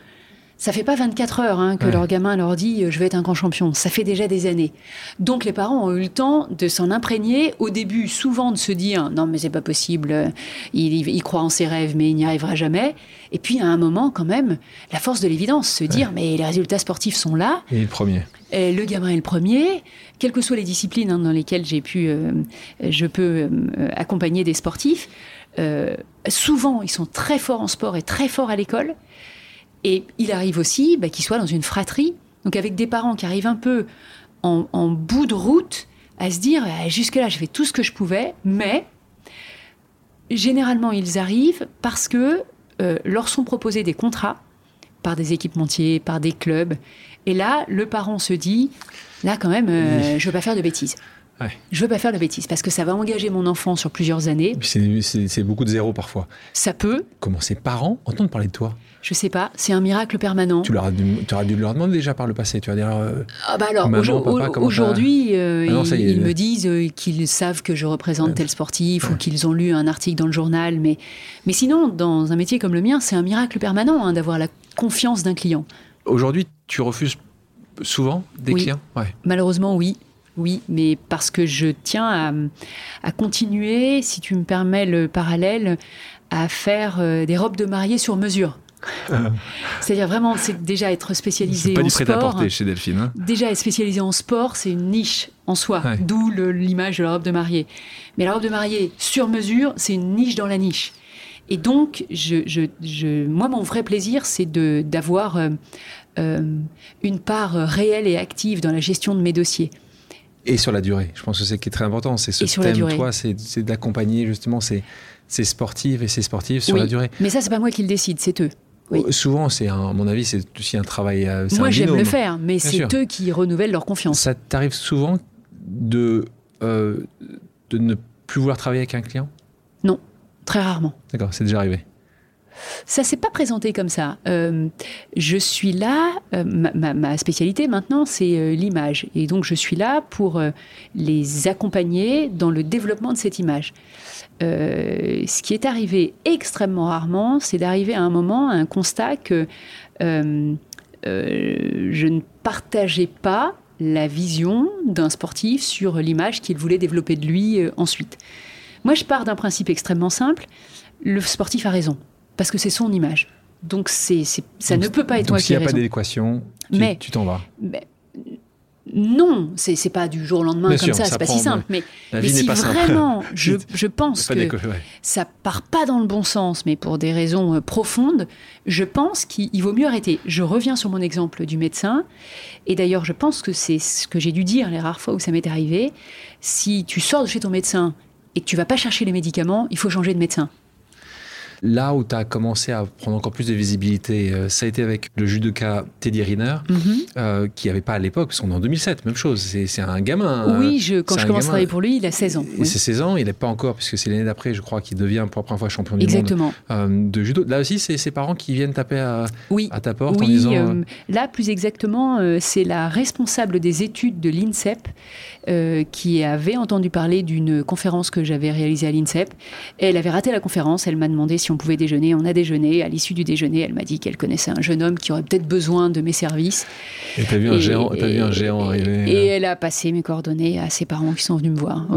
ça fait pas 24 heures hein, que leur gamin leur dit euh, je vais être un grand champion. Ça fait déjà des années. Donc les parents ont eu le temps de s'en imprégner. Au début, souvent de se dire non mais c'est pas possible. Il, croit en ses rêves mais il n'y arrivera jamais. Et puis à un moment quand même, la force de l'évidence, se dire mais les résultats sportifs sont là. Et le premier. Et le gamin est le premier. Quelles que soient les disciplines hein, dans lesquelles j'ai pu, euh, je peux euh, accompagner des sportifs. souvent, ils sont très forts en sport et très forts à l'école. Et il arrive aussi bah, qu'il soit dans une fratrie, donc avec des parents qui arrivent un peu en, bout de route à se dire eh, jusque-là, je fais tout ce que je pouvais, mais généralement, ils arrivent parce que euh, leur sont proposés des contrats par des équipementiers, par des clubs. Et là, le parent se dit là, quand même, euh, je ne veux pas faire de bêtises. Je veux pas faire la bêtise parce que ça va engager mon enfant sur plusieurs années. C'est beaucoup de zéro parfois. Ça peut. Comment ses parents entendent parler de toi? Je sais pas, c'est un miracle permanent. Tu, leur as dû, auras dû leur demander déjà par le passé. Tu vas dire. Euh, ah bah alors aujourd'hui, euh, ah ils, me disent euh, qu'ils savent que je représente tel sportif ou qu'ils ont lu un article dans le journal. Mais, mais sinon, dans un métier comme le mien, c'est un miracle permanent hein, d'avoir la confiance d'un client. Aujourd'hui, tu refuses souvent des clients? Ouais. Malheureusement, oui. Oui, mais parce que je tiens à, à, continuer, si tu me permets le parallèle, à faire des robes de mariée sur mesure. C'est-à-dire vraiment, c'est déjà être spécialisé pas en du sport. à porter chez Delphine. Hein. déjà être spécialisé en sport, c'est une niche en soi, d'où l'image de la robe de mariée. Mais la robe de mariée sur mesure, c'est une niche dans la niche. Et donc, je, moi, mon vrai plaisir, c'est d'avoir euh, euh, une part réelle et active dans la gestion de mes dossiers. Et sur la durée, je pense que c'est qui est très important. C'est ce thème, toi, c'est d'accompagner justement ces, ces sportives et ces sportives sur la durée. Mais ça, c'est pas moi qui le décide, c'est eux. Euh, souvent, c'est à mon avis, c'est aussi un travail. Euh, Moi, j'aime le faire, mais c'est eux qui renouvellent leur confiance. Ça t'arrive souvent de, euh, de ne plus vouloir travailler avec un client? Non, très rarement. D'accord, c'est déjà arrivé. Ça s'est pas présenté comme ça. je suis là, ma, ma, spécialité maintenant, c'est l'image. Et donc, je suis là pour les accompagner dans le développement de cette image. Euh, ce qui est arrivé extrêmement rarement, c'est d'arriver à un moment, à un constat que euh, euh, je ne partageais pas la vision d'un sportif sur l'image qu'il voulait développer de lui ensuite. Moi, je pars d'un principe extrêmement simple. Le sportif a raison, parce que c'est son image. Donc, c'est, ça ne peut pas être raison. S'il n'y a pas d'adéquation, tu, t'en vas. Non, c'est c'est pas du jour au lendemain comme ça, c'est pas si simple. Mais, si vraiment, [LAUGHS] je, pense que ça part pas dans le bon sens, mais pour des raisons euh, profondes, je pense qu'il vaut mieux arrêter. Je reviens sur mon exemple du médecin, et d'ailleurs, je pense que c'est ce que j'ai dû dire les rares fois où ça m'est arrivé. Si tu sors de chez ton médecin et que tu vas pas chercher les médicaments, il faut changer de médecin. Là où tu as commencé à prendre encore plus de visibilité, euh, ça a été avec le judoka Teddy Riner, mhm. euh, qui n'avait pas à l'époque, parce qu'on est en 2007, même chose, c'est un gamin. Oui, je, quand je commence à travailler pour lui, il a 16 ans. C'est 16 ans, il n'est pas encore, puisque c'est l'année d'après, je crois, qu'il devient pour la première fois champion du Exactement. monde euh, de judo. Là aussi, c'est ses parents qui viennent taper à, à ta porte en disant... là, plus exactement, c'est la responsable des études de l'INSEP qui avait entendu parler d'une conférence que j'avais réalisée à l'INSEP. Elle avait raté la conférence, elle m'a demandé si on pouvait déjeuner. On a déjeuné. À l'issue du déjeuner, elle m'a dit qu'elle connaissait un jeune homme qui aurait peut-être besoin de mes services. Et t'as vu, un géant, as vu un géant arriver Et euh. elle a passé mes coordonnées à ses parents qui sont venus me voir.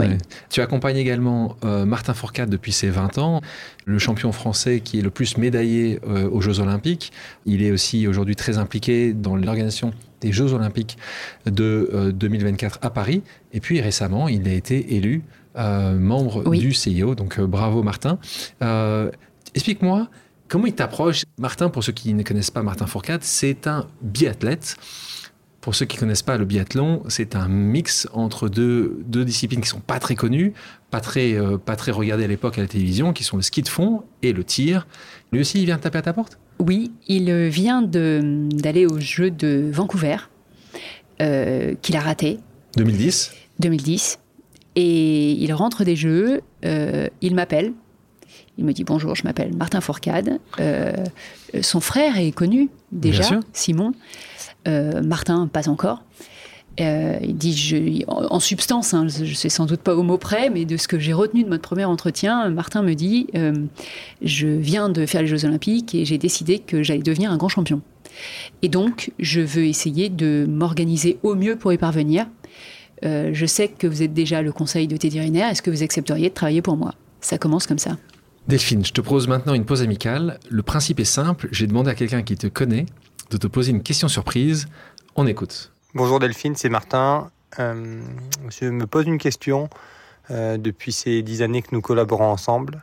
Tu accompagnes également euh, Martin Fourcade depuis ses 20 ans, le champion français qui est le plus médaillé euh, aux Jeux Olympiques. Il est aussi aujourd'hui très impliqué dans l'organisation des Jeux Olympiques de 2024 à Paris. Et puis récemment, il a été élu membre du CIO. Donc bravo Martin. Explique-moi comment il t'approche. Martin, pour ceux qui ne connaissent pas Martin Fourcade, c'est un biathlète. Pour ceux qui ne connaissent pas le biathlon, c'est un mix entre deux, deux disciplines qui sont pas très connues, pas très, euh, pas très regardées à l'époque à la télévision, qui sont le ski de fond et le tir. Lui aussi, il vient taper à ta porte? Oui, il vient d'aller aux Jeux de Vancouver, euh, qu'il a raté. 2010 2010. Et il rentre des Jeux, euh, il m'appelle il me dit bonjour, je m'appelle Martin Fourcade. Euh, son frère est connu déjà, Simon. Euh, Martin, pas encore. Euh, il dit, je, en, substance, hein, je ne sais sans doute pas au mot près, mais de ce que j'ai retenu de notre premier entretien, Martin me dit, je viens de faire les Jeux Olympiques et j'ai décidé que j'allais devenir un grand champion. Et donc, je veux essayer de m'organiser au mieux pour y parvenir. je sais que vous êtes déjà le conseil de Teddy Riner. Est-ce que vous accepteriez de travailler pour moi? Ça commence comme ça. Delphine, je te pose maintenant une pause amicale. Le principe est simple. J'ai demandé à quelqu'un qui te connaît de te poser une question surprise. On écoute. Bonjour Delphine, c'est Martin. Euh, je me pose une question euh, depuis ces dix années que nous collaborons ensemble.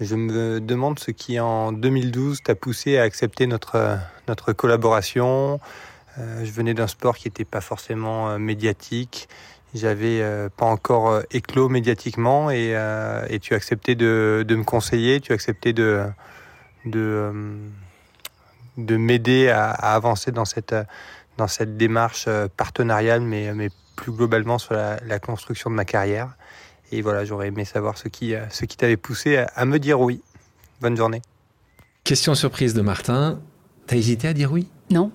Je me demande ce qui, en 2012, t'a poussé à accepter notre, notre collaboration. Euh, je venais d'un sport qui n'était pas forcément médiatique j'avais pas encore éclos médiatiquement et, tu as accepté de, de, me conseiller, tu as accepté de, de, de m'aider à, avancer dans cette, dans cette démarche partenariale, mais, mais plus globalement sur la, construction de ma carrière. Et voilà, j'aurais aimé savoir ce qui, ce qui t'avait poussé à, me dire oui. Bonne journée. Question surprise de Martin. T'as hésité à dire oui? Non,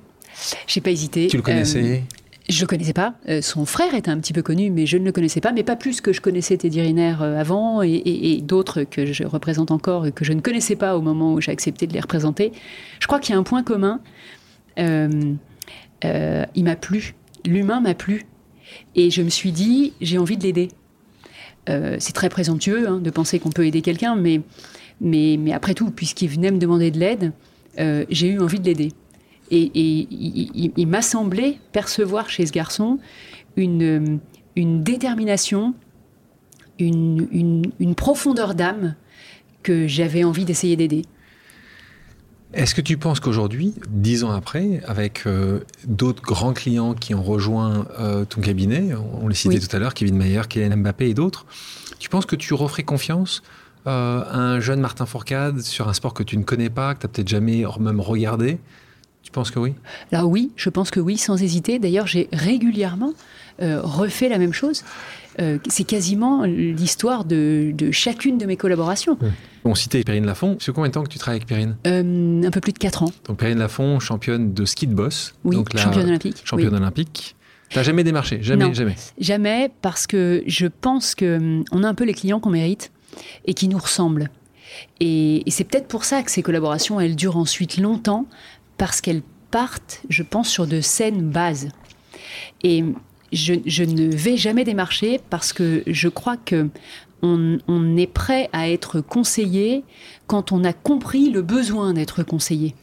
j'ai pas hésité. Tu le connaissais? Je ne le connaissais pas. Euh, son frère était un petit peu connu, mais je ne le connaissais pas, mais pas plus que je connaissais Teddy Riner euh, avant et, d'autres que je représente encore et que je ne connaissais pas au moment où j'ai accepté de les représenter. Je crois qu'il y a un point commun. Euh, il m'a plu. L'humain m'a plu. Et je me suis dit, j'ai envie de l'aider. c'est très présomptueux hein, de penser qu'on peut aider quelqu'un, mais, mais, mais après tout, puisqu'il venait me demander de l'aide, j'ai eu envie de l'aider. Et, il, m'a semblé percevoir chez ce garçon une, une détermination, une, une, profondeur d'âme que j'avais envie d'essayer d'aider. Est-ce que tu penses qu'aujourd'hui, dix ans après, avec euh, d'autres grands clients qui ont rejoint euh, ton cabinet, on, les citait tout à l'heure, Kevin Mayer, Kylian Mbappé et d'autres, tu penses que tu referais confiance euh, à un jeune Martin Fourcade sur un sport que tu ne connais pas, que tu n'as peut-être jamais même regardé? Tu penses que oui? Là, oui, je pense que oui, sans hésiter. D'ailleurs, j'ai régulièrement euh, refait la même chose. Euh, c'est quasiment l'histoire de, chacune de mes collaborations. On citait Perrine Lafont. C'est combien de temps que tu travailles avec Perrine euh, Un peu plus de 4 ans. Donc Perrine Lafont, championne de ski de boss. Oui, donc championne olympique. Championne olympique. T'as jamais démarché Jamais, jamais Jamais, parce que je pense qu'on hum, a un peu les clients qu'on mérite et qui nous ressemblent. Et, et c'est peut-être pour ça que ces collaborations, elles durent ensuite longtemps, parce qu'elles partent, je pense, sur de saines bases. Et je, ne vais jamais démarcher parce que je crois que on, est prêt à être conseillé quand on a compris le besoin d'être conseillé.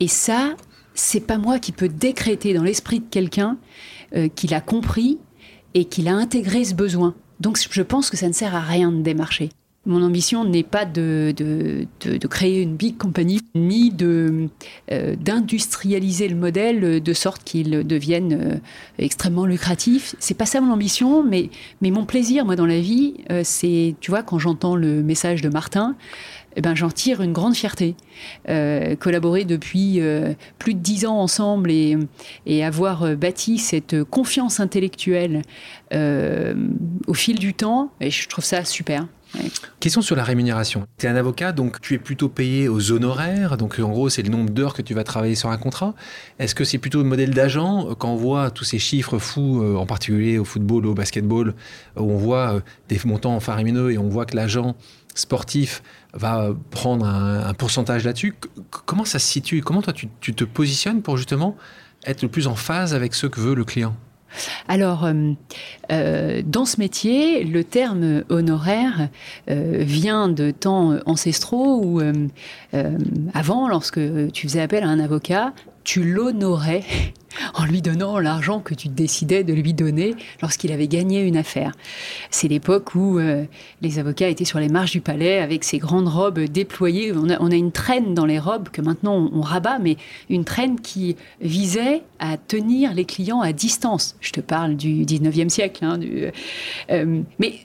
Et ça, c'est pas moi qui peux décréter dans l'esprit de quelqu'un euh, qu'il a compris et qu'il a intégré ce besoin. Donc je pense que ça ne sert à rien de démarcher. Mon ambition n'est pas de, de, créer une big company, ni de euh, d'industrialiser le modèle de sorte qu'il devienne euh, extrêmement lucratif. C'est pas ça mon ambition, mais, mais mon plaisir, moi, dans la vie, euh, c'est, tu vois, quand j'entends le message de Martin, eh ben, j'en tire une grande fierté. collaborer depuis plus de dix ans ensemble et, et avoir bâti cette confiance intellectuelle au fil du temps, et je trouve ça super. Question sur la rémunération. Tu es un avocat, donc tu es plutôt payé aux honoraires. Donc en gros, c'est le nombre d'heures que tu vas travailler sur un contrat. Est-ce que c'est plutôt le modèle d'agent Quand on voit tous ces chiffres fous, euh, en particulier au football, au basketball, où on voit euh, des montants faramineux et on voit que l'agent sportif va prendre un, pourcentage là-dessus. Comment ça se situe? Comment toi tu, tu te positionnes pour justement être le plus en phase avec ce que veut le client? Alors, euh, euh, dans ce métier, le terme honoraire euh, vient de temps ancestraux où, avant, lorsque tu faisais appel à un avocat, tu l'honorais en lui donnant l'argent que tu décidais de lui donner lorsqu'il avait gagné une affaire. C'est l'époque où euh, les avocats étaient sur les marches du palais avec ces grandes robes déployées. On a, une traîne dans les robes que maintenant on, rabat, mais une traîne qui visait à tenir les clients à distance. Je te parle du 19e siècle. Hein, euh, mais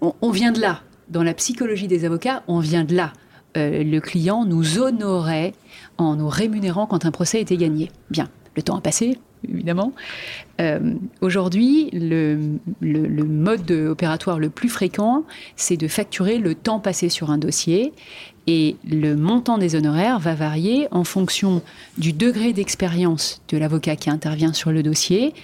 on vient de là. Dans la psychologie des avocats, on vient de là. Euh, le client nous honorait en nous rémunérant quand un procès était gagné. Bien, le temps a passé, évidemment. Euh, aujourd'hui, le, mode opératoire le plus fréquent, c'est de facturer le temps passé sur un dossier. Et le montant des honoraires va varier en fonction du degré d'expérience de l'avocat qui intervient sur le dossier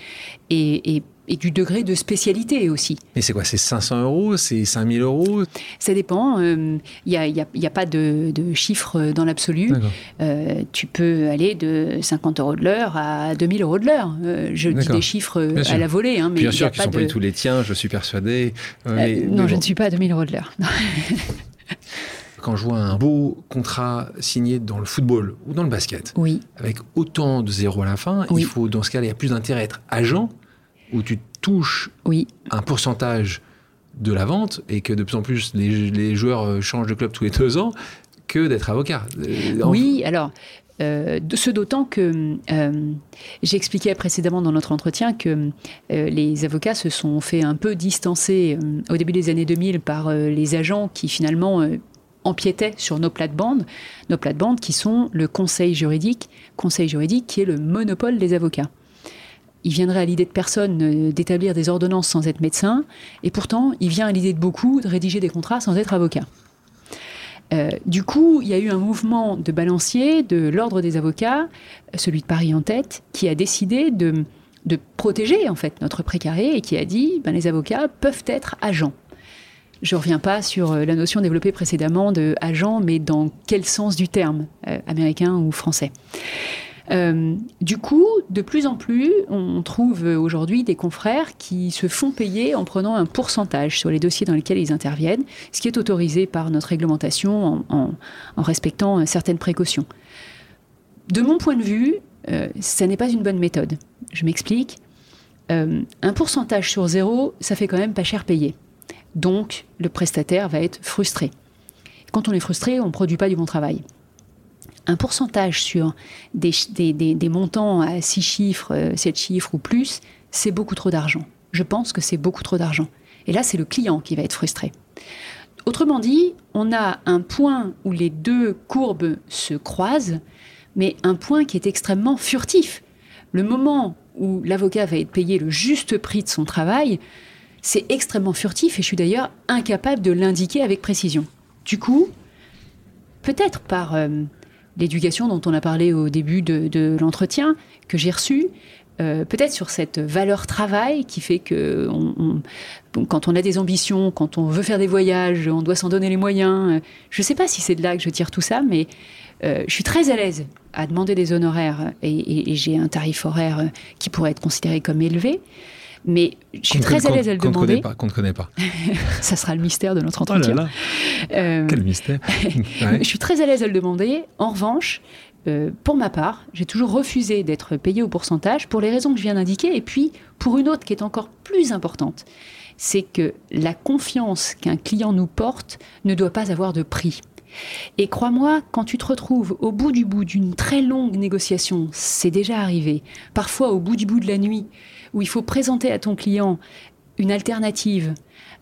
et, et et du degré de spécialité aussi. Mais c'est quoi C'est 500 euros C'est 5000 euros? Ça dépend. Il euh, n'y a, y a, pas de, de chiffre dans l'absolu. Euh, tu peux aller de 50 euros de l'heure à 2000 euros de l'heure. Euh, je dis des chiffres à la volée. Hein, mais Bien sûr qu'ils ne sont pas tous les tiens, je suis persuadé. non, je ne suis pas à 2000 euros de l'heure. [LAUGHS] quand je vois un beau contrat signé dans le football ou dans le basket, oui. avec autant de zéros à la fin, il faut, dans ce cas-là, il y a plus d'intérêt à être agent où tu touches oui. un pourcentage de la vente et que de plus en plus les, joueurs euh, changent de club tous les deux ans que d'être avocat. Euh, oui, alors. Euh, ce d'autant que j'expliquais précédemment dans notre entretien que les avocats se sont fait un peu distancer au début des années 2000 par les agents qui finalement empiétaient sur nos plates-bandes, nos plates-bandes qui sont le conseil juridique, conseil juridique qui est le monopole des avocats. Il viendrait à l'idée de personne d'établir des ordonnances sans être médecin, et pourtant, il vient à l'idée de beaucoup de rédiger des contrats sans être avocat. Euh, du coup, il y a eu un mouvement de balancier de l'ordre des avocats, celui de Paris en tête, qui a décidé de, protéger en fait notre précaré et qui a dit ben, les avocats peuvent être agents. Je ne reviens pas sur euh, la notion développée précédemment de agent, mais dans quel sens du terme, euh, américain ou français. Euh, du coup, de plus en plus, on trouve aujourd'hui des confrères qui se font payer en prenant un pourcentage sur les dossiers dans lesquels ils interviennent, ce qui est autorisé par notre réglementation en, respectant certaines précautions. De mon point de vue, euh, ça n'est pas une bonne méthode. Je m'explique. Euh, un pourcentage sur zéro, ça fait quand même pas cher payé. Donc, le prestataire va être frustré. Quand on est frustré, on ne produit pas du bon travail un pourcentage sur des, montants à 6 chiffres, 7 euh, chiffres ou plus, c'est beaucoup trop d'argent. Je pense que c'est beaucoup trop d'argent. Et là, c'est le client qui va être frustré. Autrement dit, on a un point où les deux courbes se croisent, mais un point qui est extrêmement furtif. Le moment où l'avocat va être payé le juste prix de son travail, c'est extrêmement furtif et je suis d'ailleurs incapable de l'indiquer avec précision. Du coup, peut-être par euh, l'éducation dont on a parlé au début de, l'entretien que j'ai reçu, euh, peut-être sur cette valeur travail qui fait que quand on a des ambitions, quand on veut faire des voyages, on doit s'en donner les moyens. Je ne sais pas si c'est de là que je tire tout ça, mais euh, je suis très à l'aise à demander des honoraires et j'ai un tarif horaire qui pourrait être considéré comme élevé. Mais je suis très à l'aise à le demander. Qu'on ne connaît pas. [LAUGHS] ça sera le mystère de notre oh entretien. Euh, Quel mystère. [LAUGHS] Je suis très à l'aise à le demander. En revanche, euh, pour ma part, j'ai toujours refusé d'être payé au pourcentage pour les raisons que je viens d'indiquer. Et puis, pour une autre qui est encore plus importante, c'est que la confiance qu'un client nous porte ne doit pas avoir de prix. Et crois-moi, quand tu te retrouves au bout du bout d'une très longue négociation, c'est déjà arrivé, parfois au bout du bout de la nuit, où il faut présenter à ton client une alternative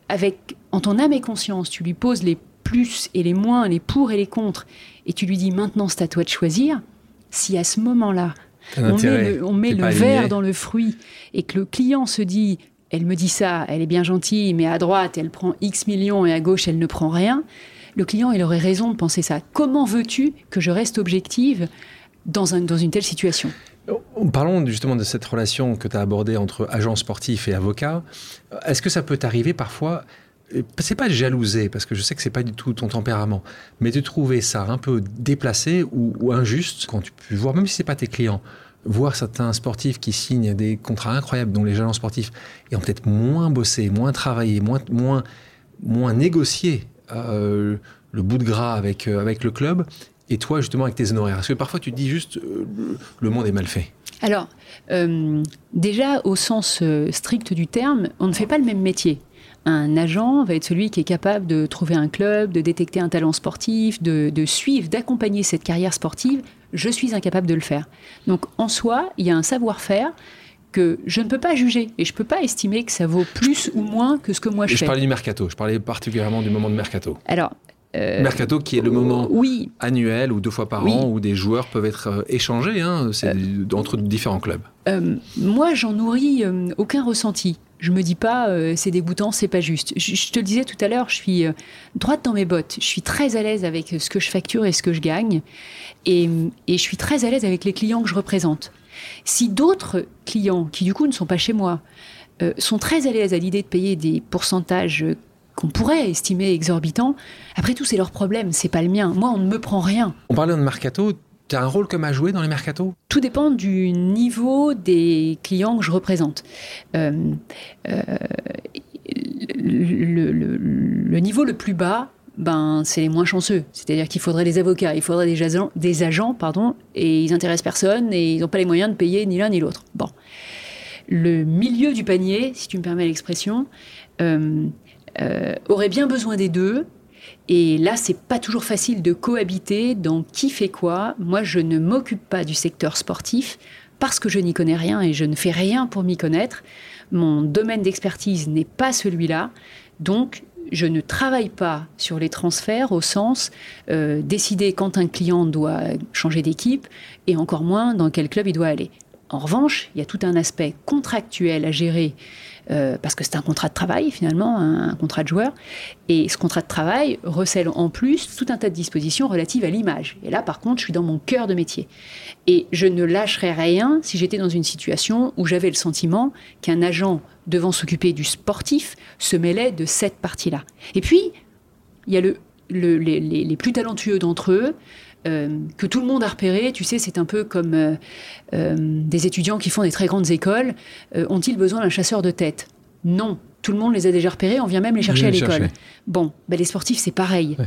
avec, en ton âme et conscience, tu lui poses les plus et les moins, les pour et les contre, et tu lui dis maintenant c'est à toi de choisir, si à ce moment-là, on met le, on met le verre dans le fruit et que le client se dit elle me dit ça, elle est bien gentille, mais à droite elle prend X millions et à gauche elle ne prend rien, le client il aurait raison de penser ça. Comment veux-tu que je reste objective dans, un, dans une telle situation? Parlons justement de cette relation que tu as abordée entre agent sportif et avocat. Est-ce que ça peut t'arriver parfois c'est pas de jalouser, parce que je sais que c'est pas du tout ton tempérament, mais de trouver ça un peu déplacé ou, injuste quand tu peux voir, même si c'est pas tes clients, voir certains sportifs qui signent des contrats incroyables, dont les agents sportifs, et ont peut-être moins bossé, moins travaillé, moins, moins, moins négocié euh, le bout de gras avec, euh, avec le club, et toi justement avec tes honoraires Parce que parfois tu dis juste euh, le monde est mal fait. Alors, déjà au sens strict du terme, on ne fait pas le même métier. Un agent va être celui qui est capable de trouver un club, de détecter un talent sportif, de suivre, d'accompagner cette carrière sportive. Je suis incapable de le faire. Donc en soi, il y a un savoir-faire que je ne peux pas juger et je ne peux pas estimer que ça vaut plus ou moins que ce que moi je fais. Je parlais du mercato, je parlais particulièrement du moment de mercato. Alors, euh, Mercato qui est le moment annuel ou deux fois par an où des joueurs peuvent être euh, échangés hein, c'est euh, entre différents clubs. moi, j'en nourris aucun ressenti. Je me dis pas c'est dégoûtant, c'est pas juste. Je, te le disais tout à l'heure, je suis droite dans mes bottes. Je suis très à l'aise avec ce que je facture et ce que je gagne, et, et je suis très à l'aise avec les clients que je représente. Si d'autres clients qui du coup ne sont pas chez moi sont très à l'aise à l'idée de payer des pourcentages qu'on pourrait estimer exorbitant. Après tout, c'est leur problème, c'est pas le mien. Moi, on ne me prend rien. On parlait de mercato. Tu as un rôle comme à jouer dans les mercatos Tout dépend du niveau des clients que je représente. Euh, euh, le, niveau le plus bas, ben, c'est les moins chanceux. C'est-à-dire qu'il faudrait des avocats, il faudrait des agents, pardon, et ils intéressent personne et ils n'ont pas les moyens de payer ni l'un ni l'autre. Bon. Le milieu du panier, si tu me permets l'expression, euh, euh, aurait bien besoin des deux. Et là, c'est pas toujours facile de cohabiter dans qui fait quoi. Moi, je ne m'occupe pas du secteur sportif parce que je n'y connais rien et je ne fais rien pour m'y connaître. Mon domaine d'expertise n'est pas celui-là. Donc, je ne travaille pas sur les transferts au sens euh, décider quand un client doit changer d'équipe et encore moins dans quel club il doit aller. En revanche, il y a tout un aspect contractuel à gérer euh, parce que c'est un contrat de travail finalement, un, contrat de joueur. Et ce contrat de travail recèle en plus tout un tas de dispositions relatives à l'image. Et là, par contre, je suis dans mon cœur de métier. Et je ne lâcherais rien si j'étais dans une situation où j'avais le sentiment qu'un agent devant s'occuper du sportif se mêlait de cette partie-là. Et puis, il y a le, les, plus talentueux d'entre eux. Euh, que tout le monde a repéré, tu sais, c'est un peu comme euh, euh, des étudiants qui font des très grandes écoles. Ont-ils besoin d'un chasseur de tête? Non. Tout le monde les a déjà repérés, on vient même les chercher à l'école. Bon, ben les sportifs, c'est pareil.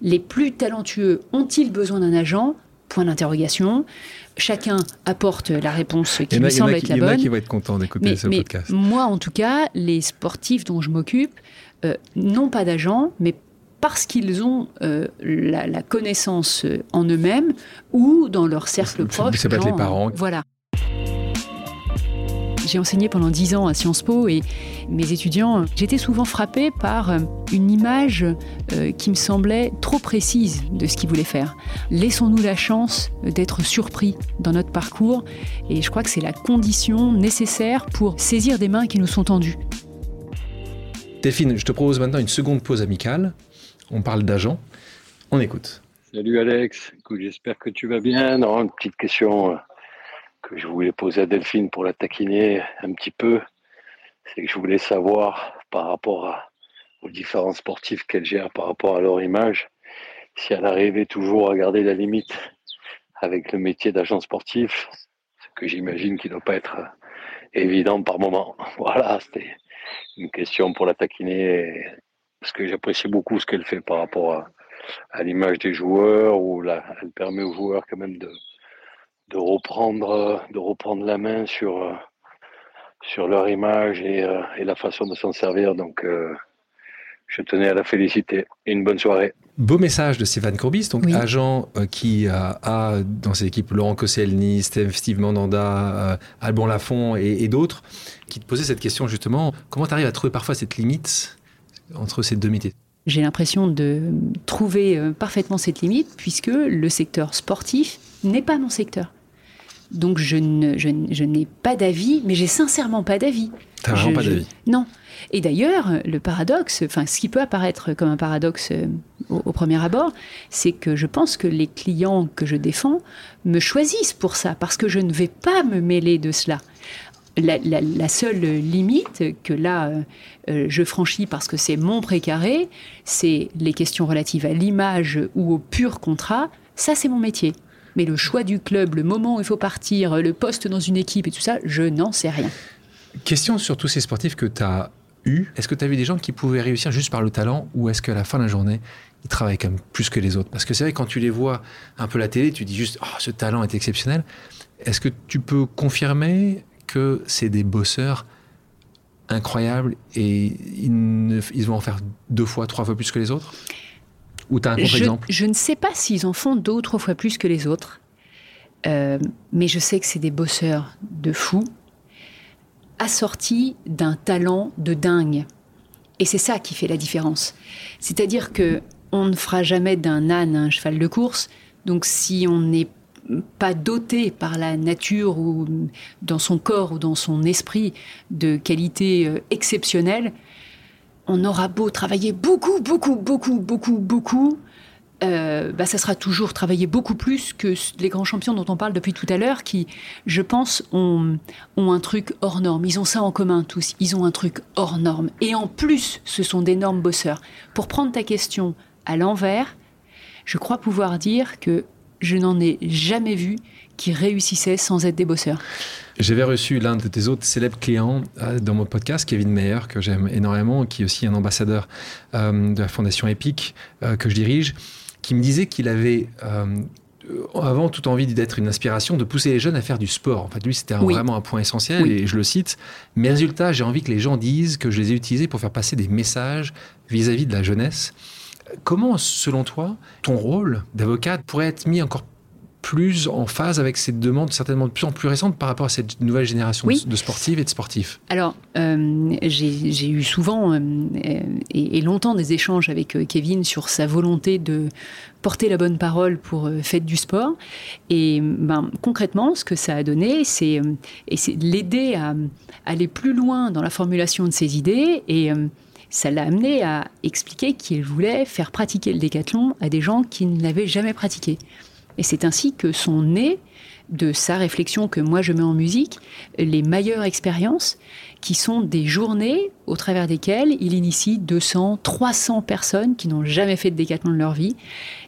Les plus talentueux ont-ils besoin d'un agent? Point d'interrogation. Chacun apporte la réponse qui me semble être la bonne. Il y en a qui vont être contents d'écouter ce podcast. Moi, en tout cas, les sportifs dont je m'occupe n'ont pas d'agent, mais parce qu'ils ont euh, la, connaissance euh, en eux-mêmes ou dans leur cercle proche. Ça peut les parents. Voilà. J'ai enseigné pendant dix ans à Sciences Po et mes étudiants, j'étais souvent frappée par euh, une image qui me semblait trop précise de ce qu'ils voulaient faire. Laissons-nous la chance d'être surpris dans notre parcours et je crois que c'est la condition nécessaire pour saisir des mains qui nous sont tendues. Delphine, je te propose maintenant une seconde pause amicale on parle d'agents. On écoute. Salut Alex, j'espère que tu vas bien. Non, une petite question euh, que je voulais poser à Delphine pour la taquiner un petit peu. C'est que je voulais savoir par rapport aux différents sportifs qu'elle gère, par rapport à leur image, si elle arrivait toujours à garder la limite avec le métier d'agent sportif, ce que j'imagine qui ne doit pas être évident par moment. [LAUGHS] Voilà, c'était une question pour la taquiner parce que j'apprécie beaucoup ce qu'elle fait par rapport à, l'image des joueurs, où elle permet aux joueurs quand même de, de, reprendre, de reprendre la main sur, sur leur image et, euh, la façon de s'en servir. Donc, euh, je tenais à la féliciter. Et une bonne soirée. Beau message de Stéphane Courbis, donc agent euh, qui a, dans ses équipes Laurent Koscielny, Steve, Steve Mandanda, Alban Lafont et, et d'autres, qui te posaient cette question justement comment tu arrives à trouver parfois cette limite entre ces deux métiers? J'ai l'impression de trouver euh, parfaitement cette limite puisque le secteur sportif n'est pas mon secteur. Donc je, n'ai pas d'avis, mais j'ai sincèrement pas d'avis. T'as vraiment pas d'avis Non. Et d'ailleurs, le paradoxe, enfin ce qui peut apparaître comme un paradoxe euh, au, premier abord, c'est que je pense que les clients que je défends me choisissent pour ça, parce que je ne vais pas me mêler de cela la, seule limite que là euh, euh, je franchis parce que c'est mon précaré, c'est les questions relatives à l'image ou au pur contrat. Ça, c'est mon métier. Mais le choix du club, le moment où il faut partir, le poste dans une équipe et tout ça, je n'en sais rien. Question sur tous ces sportifs que tu as eus. Est-ce que tu as vu des gens qui pouvaient réussir juste par le talent ou est-ce qu'à la fin de la journée, ils travaillent quand même plus que les autres? Parce que c'est vrai, quand tu les vois un peu la télé, tu dis juste oh, ce talent est exceptionnel. Est-ce que tu peux confirmer que c'est des bosseurs incroyables et ils, vont en faire deux fois, trois fois plus que les autres? Ou tu as un contre-exemple je, ne sais pas s'ils en font deux ou trois fois plus que les autres, euh, mais je sais que c'est des bosseurs de fous, assortis d'un talent de dingue. Et c'est ça qui fait la différence. C'est-à-dire que on ne fera jamais d'un âne un cheval de course. Donc si on n'est pas doté par la nature ou dans son corps ou dans son esprit de qualités euh, exceptionnelles, on aura beau travailler beaucoup, beaucoup, beaucoup, beaucoup, beaucoup, euh, bah, ça sera toujours travailler beaucoup plus que les grands champions dont on parle depuis tout à l'heure, qui, je pense, ont, ont un truc hors norme. Ils ont ça en commun tous. Ils ont un truc hors norme. Et en plus, ce sont d'énormes bosseurs. Pour prendre ta question à l'envers, je crois pouvoir dire que je n'en ai jamais vu qui réussissait sans être des bosseurs. J'avais reçu l'un de tes autres célèbres clients euh, dans mon podcast, Kevin Meyer, que j'aime énormément, qui est aussi un ambassadeur euh, de la Fondation EPIC euh, que je dirige, qui me disait qu'il avait avant toute envie d'être une inspiration, de pousser les jeunes à faire du sport. En fait, lui, c'était vraiment un point essentiel, et je le cite. Mes résultats, j'ai envie que les gens disent que je les ai utilisés pour faire passer des messages vis-à-vis -vis de la jeunesse Comment, selon toi, ton rôle d'avocate pourrait être mis encore plus en phase avec ces demandes certainement de plus en plus récentes par rapport à cette nouvelle génération de, sportives et de sportifs Alors, euh, j'ai eu souvent euh, et, longtemps des échanges avec euh, Kevin sur sa volonté de porter la bonne parole pour faire du sport. Et ben, concrètement, ce que ça a donné, c'est l'aider à aller plus loin dans la formulation de ses idées et ça l'a amené à expliquer qu'il voulait faire pratiquer le décathlon à des gens qui ne l'avaient jamais pratiqué. Et c'est ainsi que sont nées de sa réflexion que moi je mets en musique, les meilleures expériences, qui sont des journées au travers desquelles il initie 200, 300 personnes qui n'ont jamais fait de décathlon de leur vie.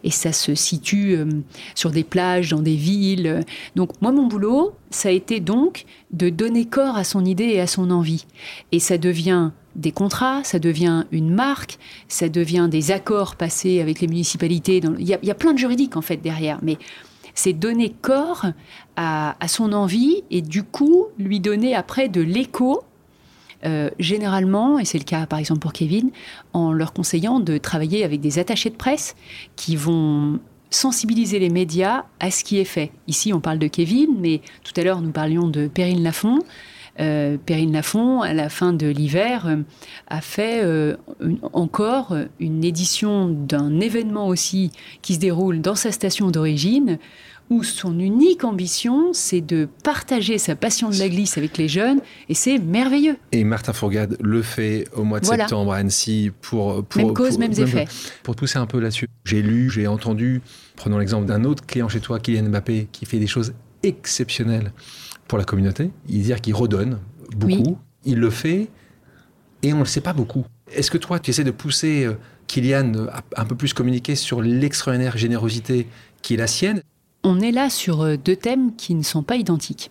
Et ça se situe euh, sur des plages, dans des villes. Donc moi, mon boulot, ça a été donc de donner corps à son idée et à son envie. Et ça devient des contrats, ça devient une marque, ça devient des accords passés avec les municipalités. Il, y a, plein de juridiques en fait derrière, mais c'est donner corps à, son envie et du coup lui donner après de l'écho. Euh, généralement, et c'est le cas par exemple pour Kevin, en leur conseillant de travailler avec des attachés de presse qui vont sensibiliser les médias à ce qui est fait. Ici, on parle de Kevin, mais tout à l'heure, nous parlions de Perrine Lafont. Euh, Perrine Lafont, à la fin de l'hiver, euh, a fait euh, encore une édition d'un événement aussi qui se déroule dans sa station d'origine, où son unique ambition, c'est de partager sa passion de la glisse avec les jeunes, et c'est merveilleux. Et Martin Fourgade le fait au mois de septembre à Annecy pour, pour même cause, mêmes effets. Pour pousser un peu là-dessus. J'ai lu, j'ai entendu, prenons l'exemple d'un autre client chez toi, Kylian Mbappé, qui fait des choses exceptionnelles pour la communauté. Il dire qu'il redonne beaucoup. Il le fait et on ne le sait pas beaucoup. Est-ce que toi, tu essaies de pousser euh, Kylian à un peu plus communiquer sur l'extraordinaire générosité qui est la sienne? On est là sur euh, deux thèmes qui ne sont pas identiques.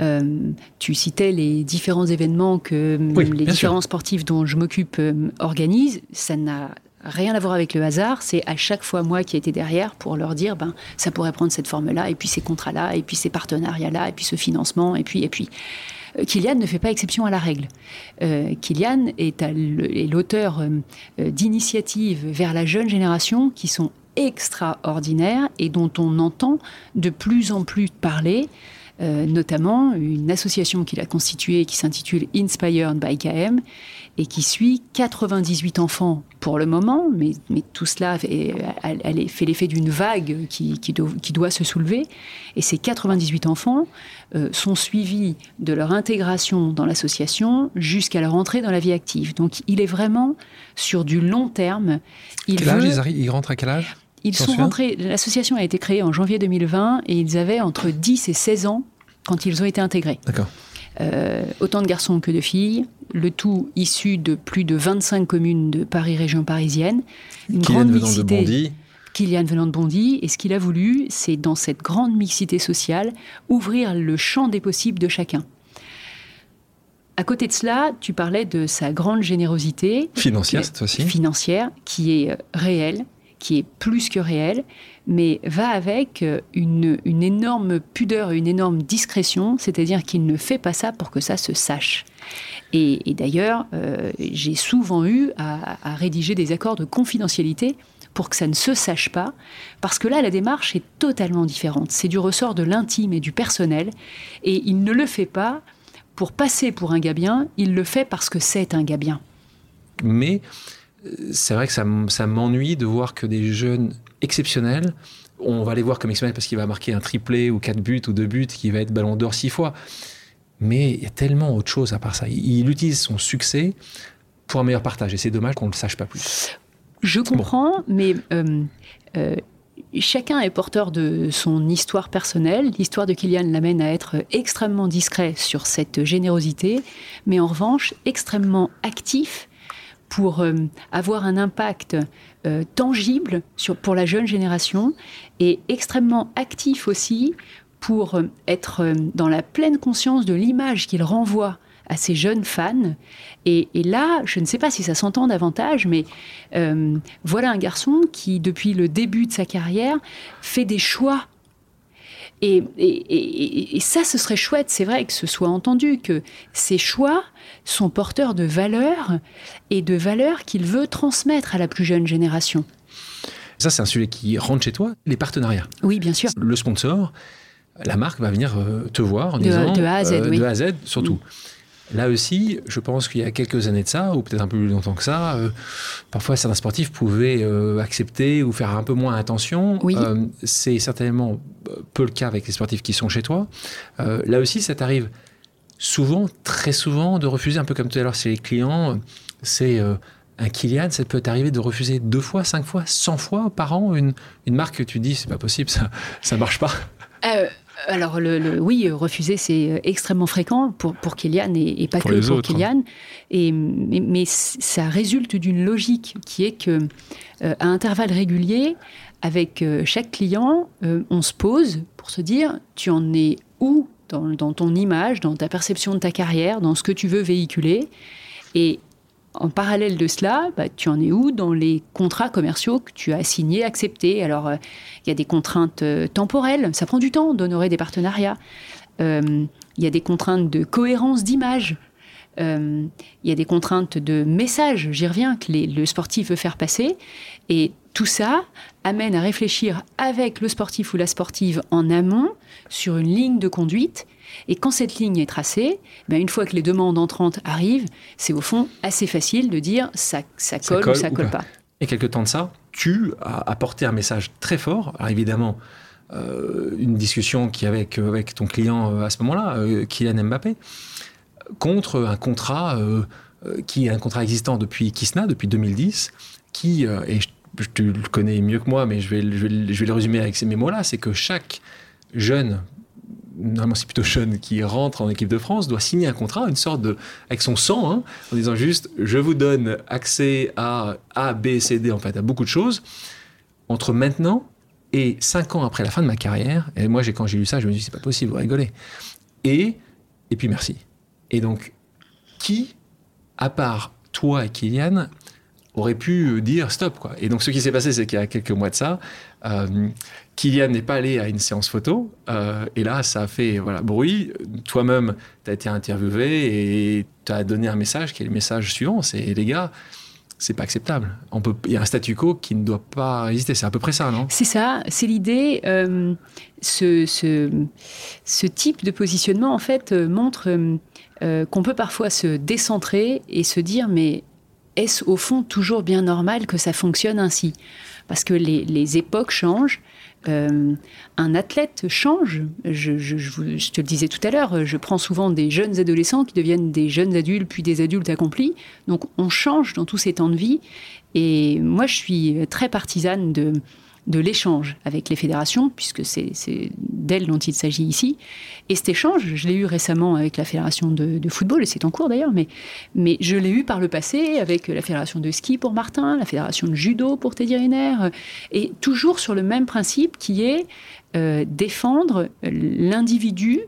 Euh, tu citais les différents événements que les différents sportifs dont je m'occupe organisent. Ça n'a rien à voir avec le hasard, c'est à chaque fois moi qui étais derrière pour leur dire ben ça pourrait prendre cette forme-là, et puis ces contrats-là, et puis ces partenariats-là, et puis ce financement, et puis et puis. Euh, Kylian ne fait pas exception à la règle. Euh, est, l'auteur euh, d'initiatives vers la jeune génération qui sont extraordinaires et dont on entend de plus en plus parler. Notamment une association qu'il a constituée qui s'intitule Inspired by KM et qui suit 98 enfants pour le moment, mais, mais tout cela elle, elle fait l'effet d'une vague qui, qui, doit se soulever. Et ces 98 enfants euh, sont suivis de leur intégration dans l'association jusqu'à leur entrée dans la vie active. Donc il est vraiment sur du long terme. Il quel âge ils, arrivent, ils rentrent à quel âge? Ils sont rentrés, l'association a été créée en janvier 2020 et ils avaient entre 10 et 16 ans quand ils ont été intégrés. D'accord. Euh, autant de garçons que de filles, le tout issu de plus de 25 communes de Paris région parisienne. Une grande mixité. De Bondy. Kylian venant de Bondy, et ce qu'il a voulu, c'est dans cette grande mixité sociale, ouvrir le champ des possibles de chacun. À côté de cela, tu parlais de sa grande générosité. Financière, cette fois-ci. Financière, qui est euh, réelle, qui est plus que réelle, mais va avec euh, une, énorme pudeur une énorme discrétion, c'est-à-dire qu'il ne fait pas ça pour que ça se sache. Et, d'ailleurs, euh, j'ai souvent eu à, rédiger des accords de confidentialité pour que ça ne se sache pas, parce que là, la démarche est totalement différente. C'est du ressort de l'intime et du personnel, et il ne le fait pas pour passer pour un gars bien, il le fait parce que c'est un gars bien. Mais c'est vrai que ça, ça m'ennuie de voir que des jeunes exceptionnels, on va les voir comme exceptionnels parce qu'il va marquer un triplé ou quatre buts ou deux buts, qui va être ballon d'or six fois. Mais il y a tellement autre chose à part ça. Il utilise son succès pour un meilleur partage. Et c'est dommage qu'on ne le sache pas plus. Je comprends, mais euh, euh, chacun est porteur de son histoire personnelle. L'histoire de Kylian l'amène à être extrêmement discret sur cette générosité, mais en revanche extrêmement actif pour euh, avoir un impact tangible sur, pour la jeune génération et extrêmement actif aussi pour euh, être euh, dans la pleine conscience de l'image qu'il renvoie à ses jeunes fans. Et, là, je ne sais pas si ça s'entend davantage, mais euh, voilà un garçon qui, depuis le début de sa carrière, fait des choix. Et, et ça, ce serait chouette, c'est vrai que ce soit entendu, que ces choix sont porteurs de valeurs et de valeurs qu'il veut transmettre à la plus jeune génération. Ça, c'est un sujet qui rentre chez toi, les partenariats. Oui, bien sûr. Le sponsor, la marque va venir euh, te voir en De- disant... de A à Z, euh, oui. De A à Z, surtout. Là aussi, je pense qu'il y a quelques années de ça, ou peut-être un peu plus longtemps que ça, euh, parfois certains sportifs pouvaient euh, accepter ou faire un peu moins attention. Oui. Euh, c'est certainement peu le cas avec les sportifs qui sont chez toi. Là aussi, ça t'arrive souvent, très souvent, de refuser, un peu comme tout à l'heure, c'est les clients, c'est euh, un Kylian, ça peut t'arriver de refuser deux fois, cinq fois, cent fois par an une, une marque que tu dis, c'est pas possible, ça, ça marche pas. Euh, alors, le, le- oui, refuser, c'est euh, extrêmement fréquent pour, pour Kylian et, et pas Pour que pour autres, hein. Kylian. Et, mais, ça résulte d'une logique qui est que, euh, à intervalles réguliers, avec euh, chaque client, euh, on se pose pour se dire tu en es où dans, ton image, dans ta perception de ta carrière, dans ce que tu veux véhiculer. Et en parallèle de cela, bah, tu en es où dans les contrats commerciaux que tu as signés, acceptés? Alors, euh, il y a des contraintes euh, temporelles, ça prend du temps d'honorer des partenariats. Euh, Il y a des contraintes de cohérence d'image. Euh, Il y a des contraintes de message, j'y reviens, que les- le sportif veut faire passer. Et tout ça amène à réfléchir avec le sportif ou la sportive en amont sur une ligne de conduite. Et quand cette ligne est tracée, ben une fois que les demandes entrantes arrivent, c'est au fond assez facile de dire ça, ça Ça colle, ou ça ou colle pas. pas. Et quelque temps de ça, tu as apporté un message très fort. Alors évidemment, euh, une discussion qui avec, avec ton client euh, à ce moment-là, euh, Kylian Mbappé, contre un contrat euh, euh, qui est un contrat existant depuis Kisna, depuis 2010, qui, euh, et tu le connais mieux que moi, mais je vais, je vais, le- résumer avec ces mots-là, c'est que chaque jeune, normalement c'est plutôt jeune, qui rentre en équipe de France, doit signer un contrat, une sorte de, avec son sang, hein, en disant juste, je vous donne accès à A, B, C, D, en fait, à beaucoup de choses, entre maintenant et cinq ans après la fin de ma carrière, et moi, quand j'ai lu ça, je me suis dit, c'est pas possible, vous rigolez. Et, et puis merci. Et donc, qui, à part toi et Kylian, aurait pu euh, dire stop quoi? Et donc ce qui s'est passé, c'est qu'il y a quelques mois de ça, euh, Kylian n'est pas allé à une séance photo, euh, et là ça a fait voilà bruit. Toi-même, tu as été interviewé et tu as donné un message qui est le message suivant, c'est les gars, c'est pas acceptable. On peut, il y a un statu quo qui ne doit pas exister. C'est à peu près ça, non? C'est ça, c'est l'idée. euh, ce, ce, type de positionnement, en fait, montre euh, qu'on peut parfois se décentrer et se dire, mais est-ce au fond toujours bien normal que ça fonctionne ainsi? Parce que les, les époques changent. euh, un athlète change. Je, je- je te le disais tout à l'heure, je prends souvent des jeunes adolescents qui deviennent des jeunes adultes, puis des adultes accomplis. Donc on change dans tous ces temps de vie. Et moi, je suis très partisane de, de l'échange avec les fédérations, puisque c'est d'elles dont il s'agit ici. Et cet échange, je l'ai eu récemment avec la fédération de, de football, et c'est en cours d'ailleurs, mais, mais je l'ai eu par le passé avec la fédération de ski pour Martin, la fédération de judo pour Teddy Riner, et toujours sur le même principe qui est euh, défendre l'individu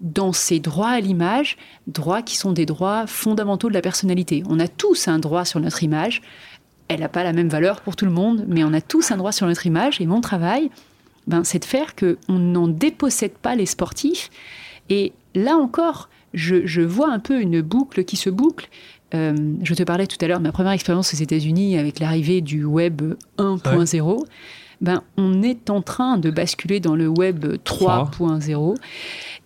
dans ses droits à l'image, droits qui sont des droits fondamentaux de la personnalité. On a tous un droit sur notre image. Elle n'a pas la même valeur pour tout le monde, mais on a tous un droit sur notre image. Et mon travail, ben, c'est de faire qu'on n'en dépossède pas les sportifs. Et là encore, je, je vois un peu une boucle qui se boucle. Euh, je te parlais tout à l'heure de ma première expérience aux États-Unis avec l'arrivée du Web 1.0. Ben, on est en train de basculer dans le Web 3.0.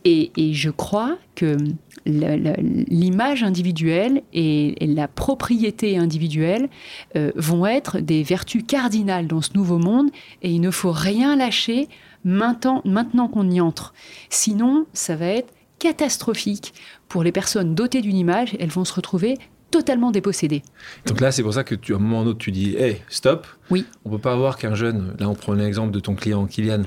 Et, je crois que l'image individuelle et, et la propriété individuelle euh, vont être des vertus cardinales dans ce nouveau monde et il ne faut rien lâcher maintenant, maintenant qu'on y entre. Sinon, ça va être catastrophique pour les personnes dotées d'une image. Elles vont se retrouver totalement dépossédées. Donc là, c'est pour ça que tu, à un moment ou un autre, tu dis, hey, stop. Oui. On peut pas avoir qu'un jeune, là, on prend l'exemple de ton client Kylian,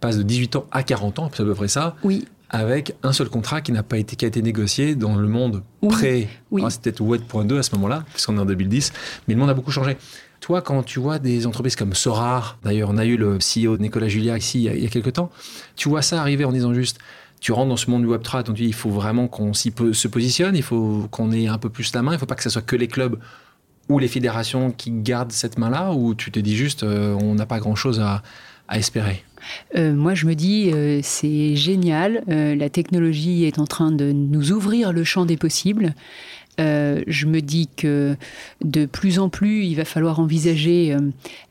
passe de 18 ans à 40 ans, c'est à peu près ça, Oui, avec un seul contrat qui n'a pas été, qui a été négocié dans le monde Oui, pré. oui. Ah, peut-être Web.2 à ce moment-là, puisqu'on est en 2010, mais le monde a beaucoup changé. Toi, quand tu vois des entreprises comme Sorar, d'ailleurs, on a eu le CEO Nicolas Julia ici il y a, il y a quelques temps, tu vois ça arriver en disant juste, tu rentres dans ce monde du Web3, donc il faut vraiment qu'on s'y po- se positionne, il faut qu'on ait un peu plus la main, il ne faut pas que ce soit que les clubs ou les fédérations qui gardent cette main-là, ou tu te dis juste, euh, on n'a pas grand-chose à, à espérer? Euh, moi je me dis euh, c'est génial, euh, la technologie est en train de nous ouvrir le champ des possibles. Euh, je me dis que de plus en plus, il va falloir envisager euh,